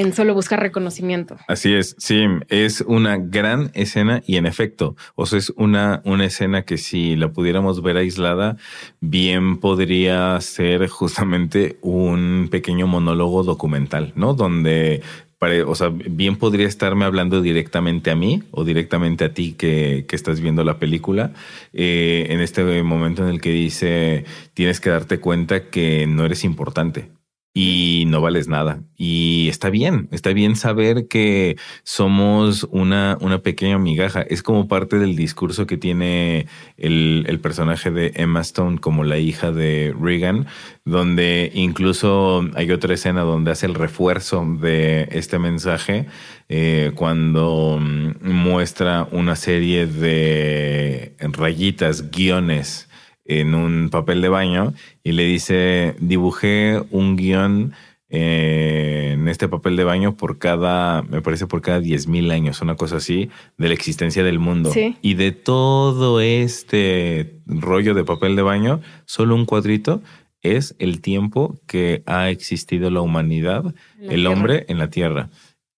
en solo buscar reconocimiento.
Así es, sí, es una gran escena y en efecto, o sea, es una, una escena que si la pudiéramos ver aislada, bien podría ser justamente un pequeño monólogo documental, ¿no? Donde o sea, bien podría estarme hablando directamente a mí o directamente a ti que, que estás viendo la película, eh, en este momento en el que dice, tienes que darte cuenta que no eres importante, y no vales nada. Y está bien, está bien saber que somos una, una pequeña migaja. Es como parte del discurso que tiene el, el, personaje de Emma Stone como la hija de Reagan, donde incluso hay otra escena donde hace el refuerzo de este mensaje eh, cuando mm, muestra una serie de rayitas, guiones en un papel de baño y le dice, dibujé un guion eh, en este papel de baño por cada, me parece por cada 10 mil años, una cosa así, de la existencia del mundo. Y de todo este rollo de papel de baño, solo un cuadrito es el tiempo que ha existido la humanidad, el hombre en la Tierra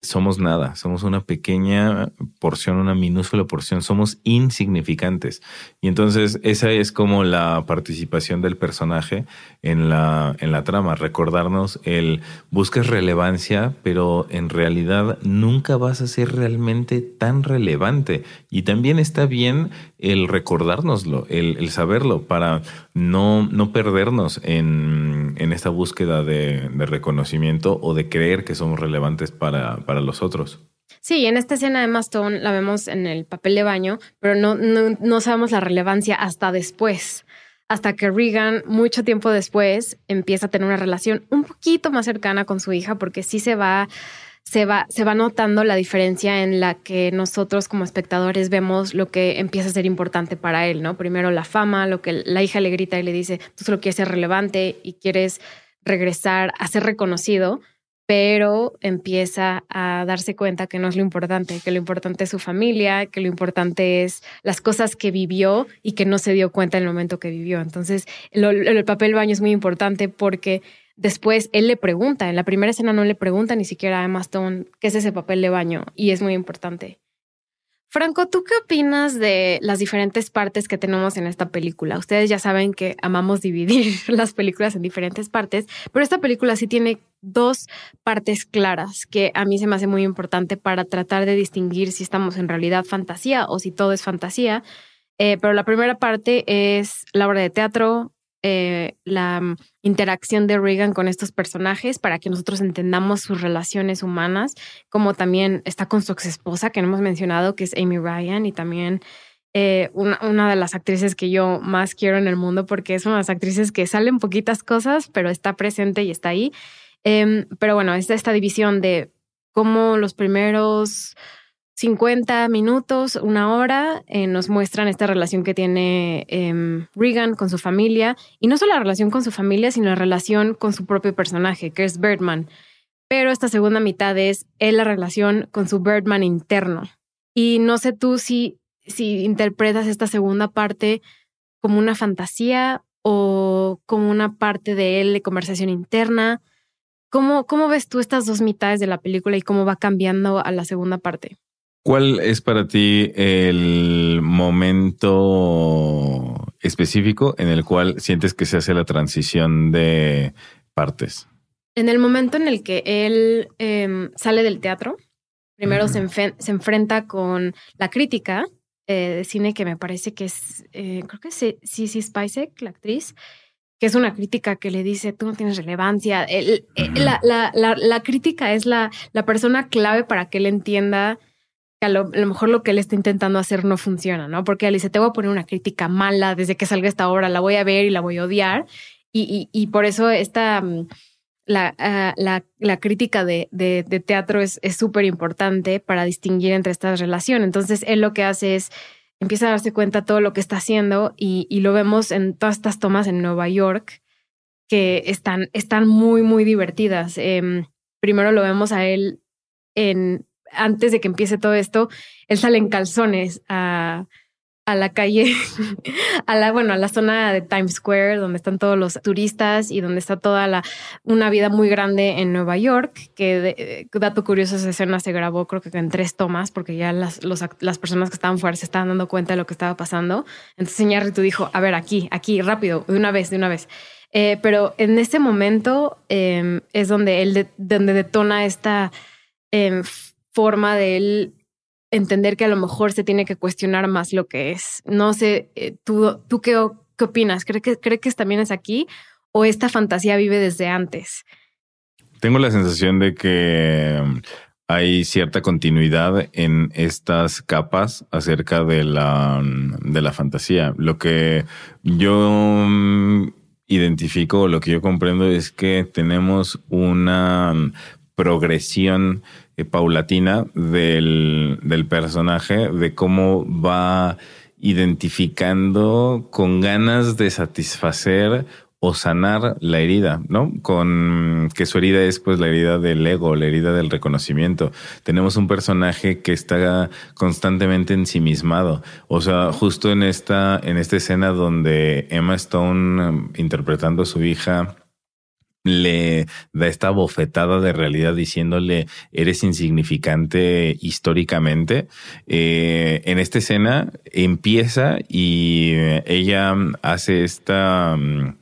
somos nada, somos una pequeña porción, una minúscula porción, somos insignificantes. Y entonces esa es como la participación del personaje en la, en la trama, recordarnos el buscas relevancia, pero en realidad nunca vas a ser realmente tan relevante. Y también está bien el recordárnoslo, el, saberlo, para no, no perdernos en, en esta búsqueda de, reconocimiento o de creer que somos relevantes para para los otros.
Sí, en esta escena de Maston la vemos en el papel de baño, pero no, no, sabemos la relevancia hasta después, hasta que Regan, mucho tiempo después, empieza a tener una relación un poquito más cercana con su hija, porque sí se va, se va, se va notando la diferencia en la que nosotros como espectadores vemos lo que empieza a ser importante para él, ¿no? Primero la fama, lo que la hija le grita y le dice, tú solo quieres ser relevante y quieres regresar a ser reconocido pero empieza a darse cuenta que no es lo importante, que lo importante es su familia, que lo importante es las cosas que vivió y que no se dio cuenta en el momento que vivió. Entonces, el papel baño es muy importante porque después él le pregunta, en la primera escena no le pregunta ni siquiera a Emma Stone qué es ese papel de baño y es muy importante. Franco, ¿tú qué opinas de las diferentes partes que tenemos en esta película? Ustedes ya saben que amamos dividir las películas en diferentes partes, pero esta película sí tiene dos partes claras que a mí se me hace muy importante para tratar de distinguir si estamos en realidad fantasía o si todo es fantasía. Eh, pero la primera parte es la obra de teatro, eh, la mm, interacción de Reagan con estos personajes para que nosotros entendamos sus relaciones humanas, como también está con su ex esposa que no hemos mencionado, que es Amy Ryan, y también eh, una, de las actrices que yo más quiero en el mundo porque es una de las actrices que salen poquitas cosas, pero está presente y está ahí. Em, pero bueno, es esta división de cómo los primeros 50 minutos, una hora, eh, nos muestran esta relación que tiene eh, Regan con su familia, y no solo la relación con su familia, sino la relación con su propio personaje, que es Birdman. Pero esta segunda mitad es él la relación con su Birdman interno. Y no sé tú si, si interpretas esta segunda parte como una fantasía o como una parte de él de conversación interna. ¿Cómo, ¿Cómo ves tú estas dos mitades de la película y cómo va cambiando a la segunda parte?
¿Cuál es para ti el momento específico en el cual sientes que se hace la transición de partes?
En el momento en el que él em, sale del teatro, primero se, enfrenta con la crítica eh, de cine que me parece que es, eh, creo que es Cici Spicek, la actriz, que es una crítica que le dice, tú no tienes relevancia. Eh, la, la, crítica es la, la persona clave para que él entienda a lo, mejor lo que él está intentando hacer no funciona, ¿no? Porque él dice, te voy a poner una crítica mala desde que salga esta obra, la voy a ver y la voy a odiar. Y, y, por eso esta, mm, la, ah, la, la, crítica de, de, teatro es súper importante para distinguir entre estas relaciones. Entonces, él lo que hace es, empieza a darse cuenta de todo lo que está haciendo y, y lo vemos en todas estas tomas en Nueva York que están, están muy, muy divertidas. Em, primero lo vemos a él en antes de que empiece todo esto, él sale en calzones a, a la calle, a la, bueno, a la zona de Times Square, donde están todos los turistas y donde está toda la, una vida muy grande en Nueva York, que dato curioso, esa escena se grabó creo que en tres tomas, porque ya las, los, las personas que estaban fuera se estaban dando cuenta de lo que estaba pasando. Entonces tú dijo, a ver, aquí, aquí, rápido, de una vez, de una vez. Eh, pero en ese momento em, es donde él, donde detona esta... Em, forma de él entender que a lo mejor se tiene que cuestionar más lo que es. No sé, eh, ¿tú, tú qué, qué opinas? ¿Crees que, ¿Cree que también es aquí o esta fantasía vive desde antes?
Tengo la sensación de que um, hay cierta continuidad en estas capas acerca de la, um, de la fantasía. Lo que yo um, identifico, lo que yo comprendo es que tenemos una progresión eh, paulatina del, del personaje, de cómo va identificando con ganas de satisfacer o sanar la herida, ¿no? Con que su herida es pues la herida del ego, la herida del reconocimiento. Tenemos un personaje que está constantemente ensimismado. O sea, justo en esta, en esta escena donde Emma Stone um, interpretando a su hija le da esta bofetada de realidad diciéndole eres insignificante históricamente. Eh, en esta escena empieza y ella hace esta um,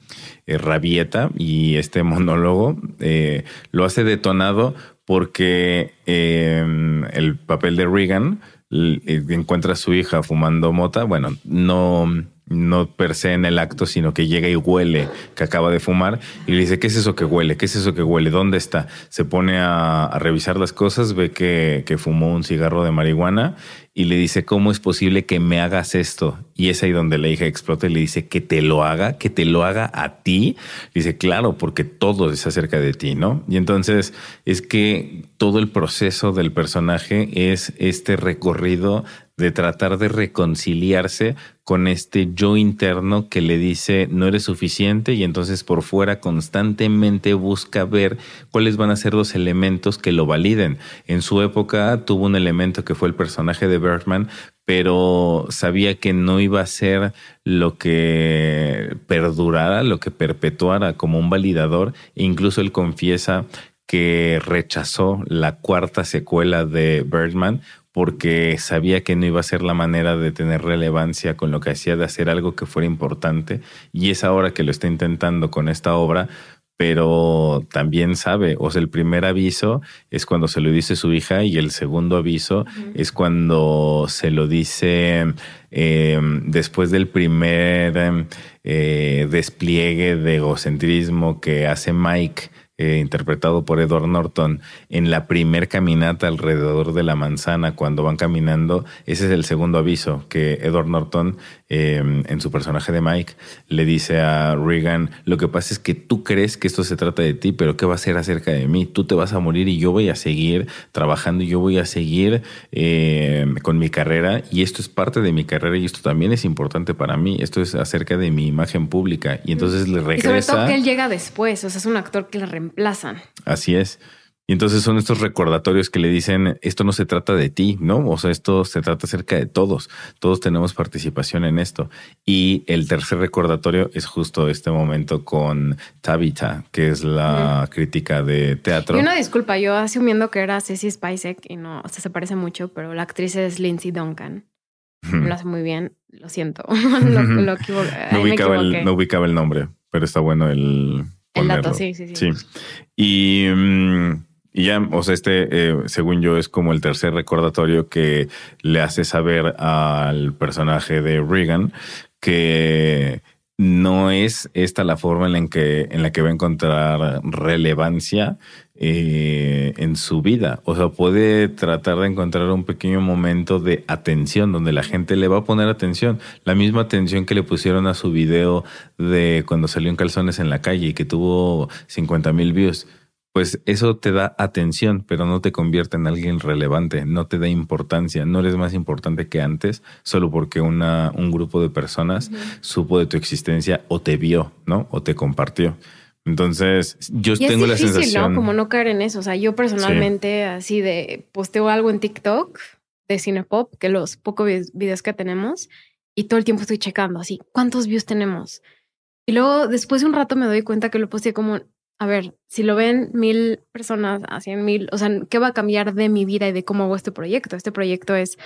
eh, rabieta y este monólogo eh, lo hace detonado porque el papel de Reagan encuentra a su hija fumando mota. Bueno, no no per se en el acto, sino que llega y huele que acaba de fumar y le dice, ¿qué es eso que huele? ¿Qué es eso que huele? ¿Dónde está? Se pone a, revisar las cosas, ve que, que, fumó un cigarro de marihuana y le dice, ¿cómo es posible que me hagas esto? Y es ahí donde la hija explota y le dice, que te lo haga, que te lo haga a ti. Dice, claro, porque todo es acerca de ti, ¿no? Y entonces es que todo el proceso del personaje es este recorrido de tratar de reconciliarse con este yo interno que le dice no eres suficiente y entonces por fuera constantemente busca ver cuáles van a ser los elementos que lo validen. En su época tuvo un elemento que fue el personaje de Bergman, pero sabía que no iba a ser lo que perdurara, lo que perpetuara como un validador. E incluso él confiesa que rechazó la cuarta secuela de Birdman porque sabía que no iba a ser la manera de tener relevancia con lo que hacía de hacer algo que fuera importante y es ahora que lo está intentando con esta obra, pero también sabe, o sea, el primer aviso es cuando se lo dice su hija y el segundo aviso es cuando se lo dice em, después del primer eh, despliegue de egocentrismo que hace Mike eh, interpretado por Edward Norton, en la primer caminata alrededor de la manzana, cuando van caminando, ese es el segundo aviso que Edward Norton, em, en su personaje de Mike, le dice a Regan, lo que pasa es que tú crees que esto se trata de ti, pero ¿qué va a ser acerca de mí? Tú te vas a morir y yo voy a seguir trabajando y yo voy a seguir em, con mi carrera y esto es parte de mi carrera y esto también es importante para mí, esto es acerca de mi imagen pública y entonces le regresa...
Y sobre todo que él llega después, o sea, es un actor que le reemplazan.
Así es. Y entonces son estos recordatorios que le dicen, esto no se trata de ti, ¿no? O sea, esto se trata acerca de todos. Todos tenemos participación en esto. Y el tercer recordatorio es justo este momento con Tabitha, que es la crítica de teatro.
Y una disculpa, yo asumiendo que era Ceci Spicek y no, o sea, se parece mucho, pero la actriz es Lindsay Duncan. Lo hace muy bien, lo siento.
no, ubicaba el, no ubicaba el nombre, pero está bueno el
el dato, sí, sí, sí.
Mm, y, ya, o sea, este, eh, según yo, es como el tercer recordatorio que le hace saber al personaje de Regan que no es esta la forma en la que, en la que va a encontrar relevancia eh, en su vida. O sea, puede tratar de encontrar un pequeño momento de atención donde la gente le va a poner atención. La misma atención que le pusieron a su video de cuando salió en calzones en la calle y que tuvo 50 mil views. Pues eso te da atención, pero no te convierte en alguien relevante, no te da importancia, no eres más importante que antes, solo porque una, un grupo de personas supo de tu existencia o te vio, ¿no? O te compartió. Entonces, yo tengo la sensación.
¿no? Como no caer en eso. O sea, yo personalmente, así de posteo algo en TikTok de Cinepop, que los pocos videos que tenemos, y todo el tiempo estoy checando así, ¿cuántos views tenemos? Y luego, después de un rato, me doy cuenta que lo posteé como, a ver, si lo ven mil personas, a cien mil, o sea, ¿qué va a cambiar de mi vida y de cómo hago este proyecto? Este proyecto es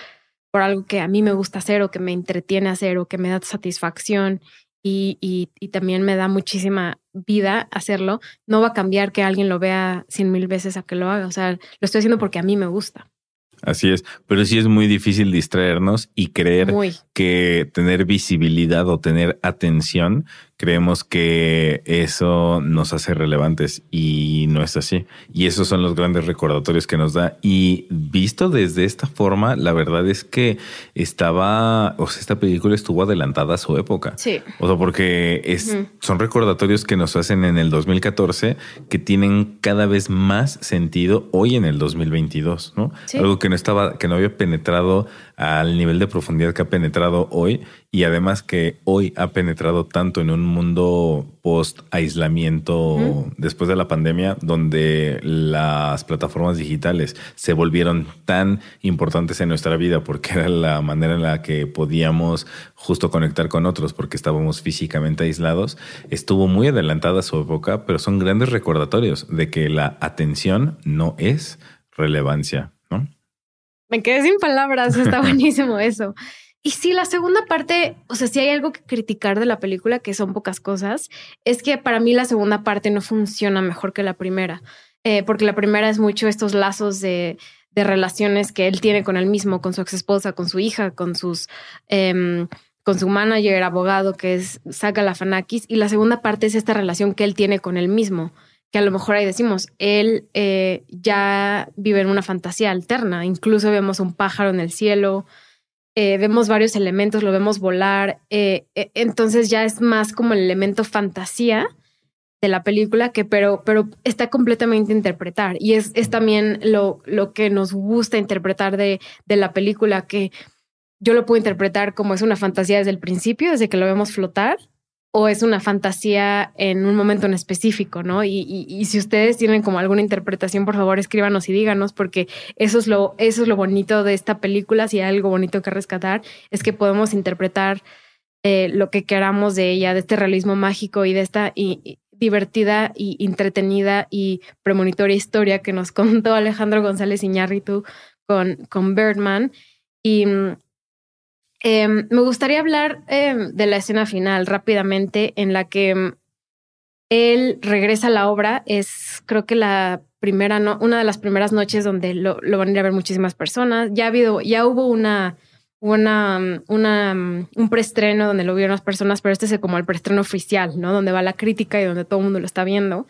por algo que a mí me gusta hacer o que me entretiene hacer o que me da satisfacción y, y, y, también me da muchísima vida hacerlo, no va a cambiar que alguien lo vea cien mil veces a que lo haga. O sea, lo estoy haciendo porque a mí me gusta.
Así es, pero sí es muy difícil distraernos y creer que tener visibilidad o tener atención creemos que eso nos hace relevantes y no es así. Y esos son los grandes recordatorios que nos da. Y visto desde esta forma, la verdad es que estaba, o sea, esta película estuvo adelantada a su época.
Sí.
O sea, porque es, son recordatorios que nos hacen en el 2014 que tienen cada vez más sentido hoy en el 2022, ¿no? Algo que no estaba, que no había penetrado al nivel de profundidad que ha penetrado hoy y además que hoy ha penetrado tanto en un mundo post aislamiento después de la pandemia, donde las plataformas digitales se volvieron tan importantes en nuestra vida porque era la manera en la que podíamos justo conectar con otros porque estábamos físicamente aislados, estuvo muy adelantada su época, pero son grandes recordatorios de que la atención no es relevancia.
Me quedé sin palabras, está buenísimo eso. Y sí, la segunda parte, o sea, si hay algo que criticar de la película, que son pocas cosas, es que para mí la segunda parte no funciona mejor que la primera, eh, porque la primera es mucho estos lazos de, de, relaciones que él tiene con él mismo, con su ex esposa, con su hija, con sus... Eh, con su manager, abogado, que es Saga Lafanakis, y la segunda parte es esta relación que él tiene con él mismo, que a lo mejor ahí decimos, él eh, ya vive en una fantasía alterna, incluso vemos un pájaro en el cielo, eh, vemos varios elementos, lo vemos volar, eh, eh, entonces ya es más como el elemento fantasía de la película que pero, pero está completamente interpretar. Y es, es también lo, lo que nos gusta interpretar de, de la película que yo lo puedo interpretar como es una fantasía desde el principio, desde que lo vemos flotar, o es una fantasía en un momento en específico, ¿no? Y, si ustedes tienen como alguna interpretación, por favor, escríbanos y díganos, porque eso es lo, eso es lo bonito de esta película, si hay algo bonito que rescatar, es que podemos interpretar eh, lo que queramos de ella, de este realismo mágico y de esta divertida y entretenida y premonitoria historia que nos contó Alejandro González Iñárritu con, con Birdman. Y Em, me gustaría hablar em, de la escena final rápidamente en la que em, él regresa a la obra. Es creo que la primera, una de las primeras noches donde lo, van a ir a ver muchísimas personas. Ya ha habido, ya hubo una, una, una, un preestreno donde lo vieron las personas, pero este es como el preestreno oficial, ¿no? Donde va la crítica y donde todo el mundo lo está viendo.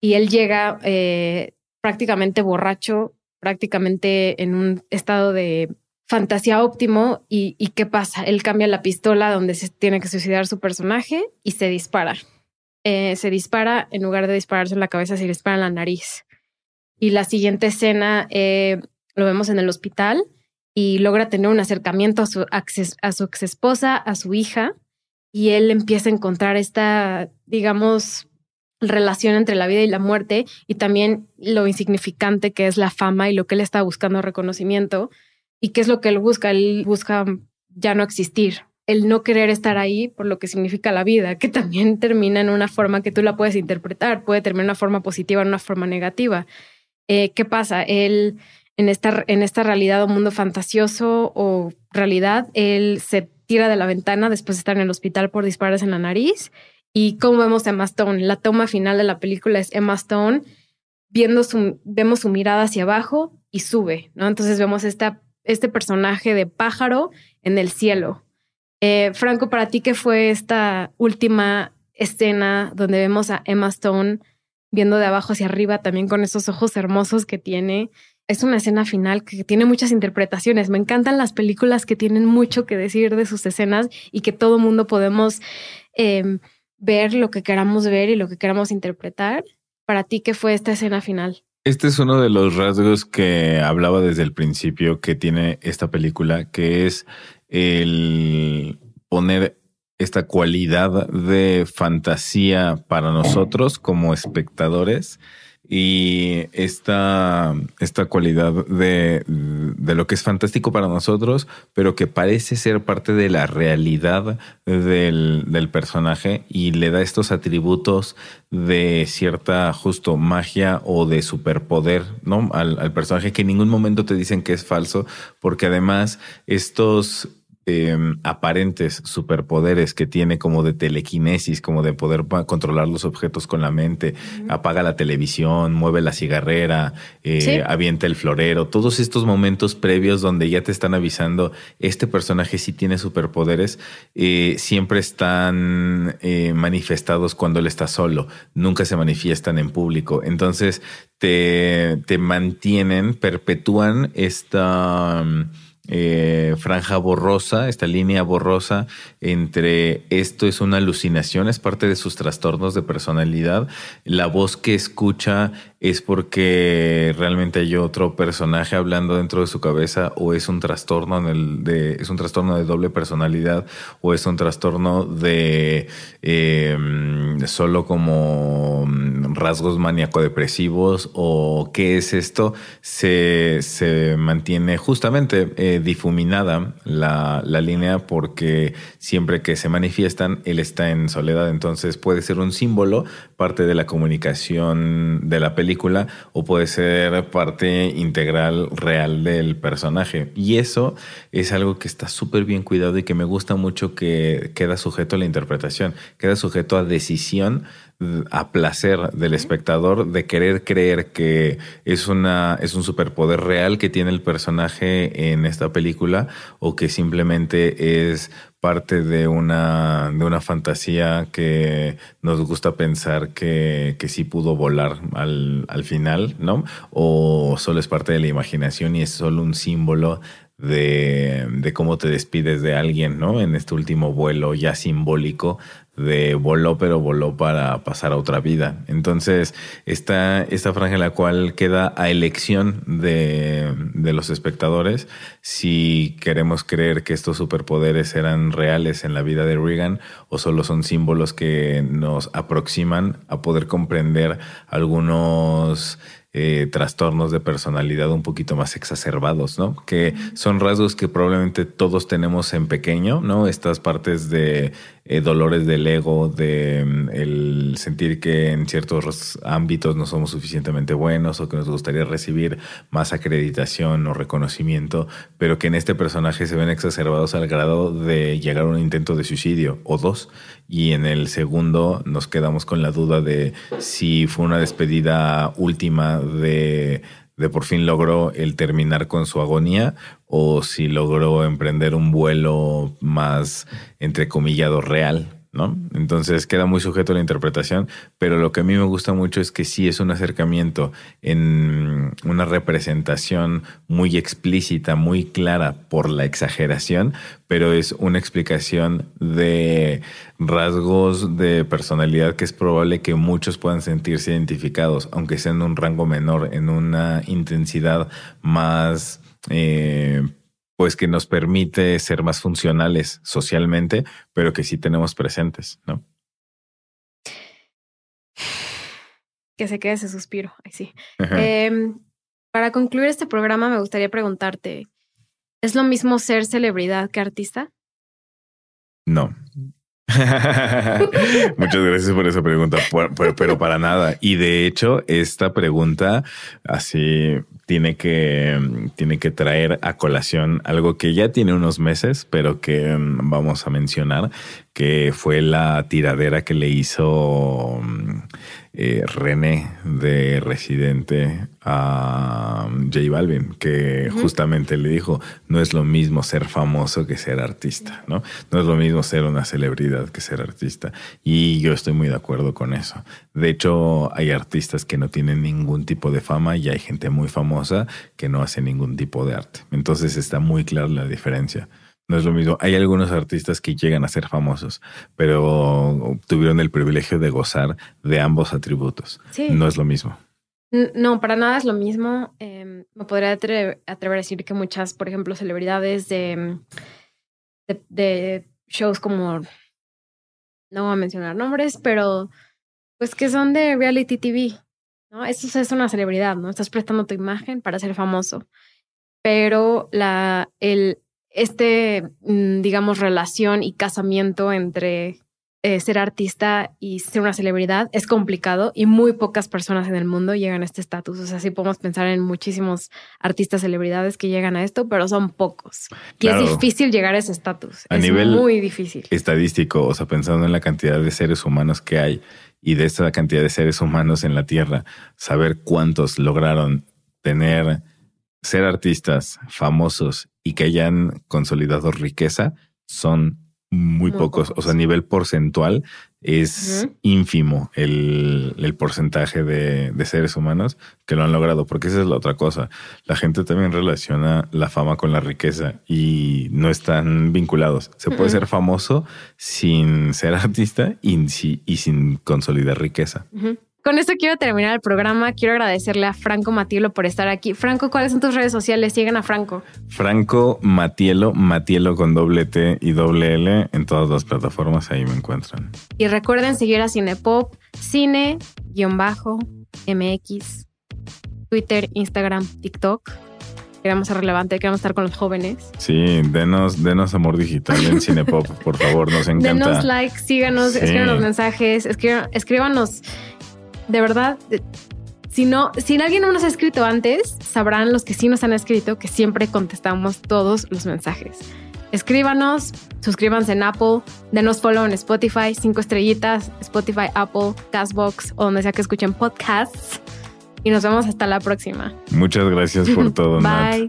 Y él llega eh, prácticamente borracho, prácticamente en un estado de fantasía óptimo y, ¿qué pasa? Él cambia la pistola donde se tiene que suicidar su personaje y se dispara. Eh, se dispara, en lugar de dispararse en la cabeza, se dispara en la nariz. Y la siguiente escena eh, lo vemos en el hospital y logra tener un acercamiento a su, a su ex esposa, a su hija, y él empieza a encontrar esta, digamos, relación entre la vida y la muerte y también lo insignificante que es la fama y lo que él está buscando reconocimiento ¿Y qué es lo que él busca? Él busca ya no existir, el no querer estar ahí por lo que significa la vida, que también termina en una forma que tú la puedes interpretar, puede terminar en una forma positiva, en una forma negativa. Eh, ¿Qué pasa? Él, en esta, en esta realidad o mundo fantasioso o realidad, él se tira de la ventana después de estar en el hospital por disparos en la nariz. Y cómo vemos a Emma Stone. La toma final de la película es Emma Stone viendo su, vemos su mirada hacia abajo y sube, ¿no? Entonces vemos esta este personaje de pájaro en el cielo. Eh, Franco, para ti, ¿qué fue esta última escena donde vemos a Emma Stone viendo de abajo hacia arriba, también con esos ojos hermosos que tiene? Es una escena final que tiene muchas interpretaciones. Me encantan las películas que tienen mucho que decir de sus escenas y que todo mundo podemos em, ver lo que queramos ver y lo que queramos interpretar. Para ti, ¿qué fue esta escena final?
Este es uno de los rasgos que hablaba desde el principio que tiene esta película, que es el poner esta cualidad de fantasía para nosotros como espectadores y esta, esta cualidad de, de, lo que es fantástico para nosotros, pero que parece ser parte de la realidad del, del personaje y le da estos atributos de cierta justo magia o de superpoder ¿no? al, al personaje que en ningún momento te dicen que es falso, porque además estos Em, aparentes superpoderes que tiene como de telequinesis, como de poder controlar los objetos con la mente, apaga la televisión, mueve la cigarrera, eh, avienta el florero, todos estos momentos previos donde ya te están avisando, este personaje sí tiene superpoderes, eh, siempre están eh, manifestados cuando él está solo, nunca se manifiestan en público. Entonces te, te mantienen, perpetúan esta eh, franja borrosa, esta línea borrosa entre esto es una alucinación, es parte de sus trastornos de personalidad. La voz que escucha es porque realmente hay otro personaje hablando dentro de su cabeza o es un trastorno en el de es un trastorno de doble personalidad o es un trastorno de eh, solo como rasgos maníaco-depresivos o qué es esto se, se mantiene justamente eh, difuminada la, la línea porque siempre que se manifiestan él está en soledad entonces puede ser un símbolo parte de la comunicación de la película o puede ser parte integral real del personaje. Y eso es algo que está súper bien cuidado y que me gusta mucho que queda sujeto a la interpretación, queda sujeto a decisión a placer del espectador de querer creer que es una es un superpoder real que tiene el personaje en esta película o que simplemente es parte de una, de una fantasía que nos gusta pensar que, que sí pudo volar al, al final, ¿no? O solo es parte de la imaginación y es solo un símbolo de, de, cómo te despides de alguien, ¿no? En este último vuelo ya simbólico de voló, pero voló para pasar a otra vida. Entonces, está esta franja en la cual queda a elección de, de, los espectadores si queremos creer que estos superpoderes eran reales en la vida de Reagan o solo son símbolos que nos aproximan a poder comprender algunos eh, trastornos de personalidad un poquito más exacerbados, ¿no? Que son rasgos que probablemente todos tenemos en pequeño, ¿no? Estas partes de eh, dolores del ego, de mm, el sentir que en ciertos ámbitos no somos suficientemente buenos o que nos gustaría recibir más acreditación o reconocimiento, pero que en este personaje se ven exacerbados al grado de llegar a un intento de suicidio o dos. Y en el segundo nos quedamos con la duda de si fue una despedida última de, de por fin logró el terminar con su agonía o si logró emprender un vuelo más entrecomillado real ¿no? Entonces queda muy sujeto a la interpretación, pero lo que a mí me gusta mucho es que sí es un acercamiento en una representación muy explícita, muy clara por la exageración, pero es una explicación de rasgos de personalidad que es probable que muchos puedan sentirse identificados, aunque sea en un rango menor, en una intensidad más... Eh, pues que nos permite ser más funcionales socialmente, pero que sí tenemos presentes, ¿no?
Que se quede ese suspiro, ahí sí. Em, para concluir este programa, me gustaría preguntarte, ¿es lo mismo ser celebridad que artista?
No. Muchas gracias por esa pregunta, pero, para nada. Y de hecho, esta pregunta así tiene que, tiene que traer a colación algo que ya tiene unos meses, pero que mm, vamos a mencionar, que fue la tiradera que le hizo mm, eh, René de Residente a mm, J Balvin, que justamente le dijo, no es lo mismo ser famoso que ser artista, ¿no? No es lo mismo ser una celebridad que ser artista. Y yo estoy muy de acuerdo con eso. De hecho, hay artistas que no tienen ningún tipo de fama y hay gente muy famosa que no hace ningún tipo de arte. Entonces está muy clara la diferencia. No es lo mismo. Hay algunos artistas que llegan a ser famosos, pero tuvieron el privilegio de gozar de ambos atributos. No es lo mismo.
No, para nada es lo mismo. Em, me podría atrever, a decir que muchas, por ejemplo, celebridades de, de, shows como, no voy a mencionar nombres, pero pues que son de reality TV, ¿no? Eso es una celebridad, ¿no? Estás prestando tu imagen para ser famoso. Pero la, el, este, mm, digamos, relación y casamiento entre eh, ser artista y ser una celebridad es complicado y muy pocas personas en el mundo llegan a este estatus. O sea, sí podemos pensar en muchísimos artistas celebridades que llegan a esto, pero son pocos. Y es difícil llegar a ese estatus. A es nivel muy difícil.
Estadístico, o sea, pensando en la cantidad de seres humanos que hay y de esta cantidad de seres humanos en la Tierra, saber cuántos lograron tener ser artistas famosos y que hayan consolidado riqueza son muy, pocos. O sea, a nivel porcentual es ínfimo el, el porcentaje de, de, seres humanos que lo han logrado, porque esa es la otra cosa. La gente también relaciona la fama con la riqueza y no están vinculados. Se puede ser famoso sin ser artista y, y sin consolidar riqueza.
Con esto quiero terminar el programa. Quiero agradecerle a Franco Matielo por estar aquí. Franco, ¿cuáles son tus redes sociales? Sigan a Franco.
Franco Matielo, Matielo con doble T y doble L en todas las plataformas. Ahí me encuentran.
Y recuerden seguir a Cinepop, cine-mx, Twitter, Instagram, TikTok. Queremos ser relevante, queremos estar con los jóvenes.
Sí, denos, denos amor digital en Cinepop, por favor, nos encanta.
Denos like, síganos, escríbanos mensajes, escríbanos de verdad, si no, si alguien no nos ha escrito antes, sabrán los que sí nos han escrito que siempre contestamos todos los mensajes. Escríbanos, suscríbanse en Apple, denos follow en Spotify, cinco estrellitas, Spotify, Apple, Castbox o donde sea que escuchen podcasts. Y nos vemos hasta la próxima.
Muchas gracias por todo.
Bye.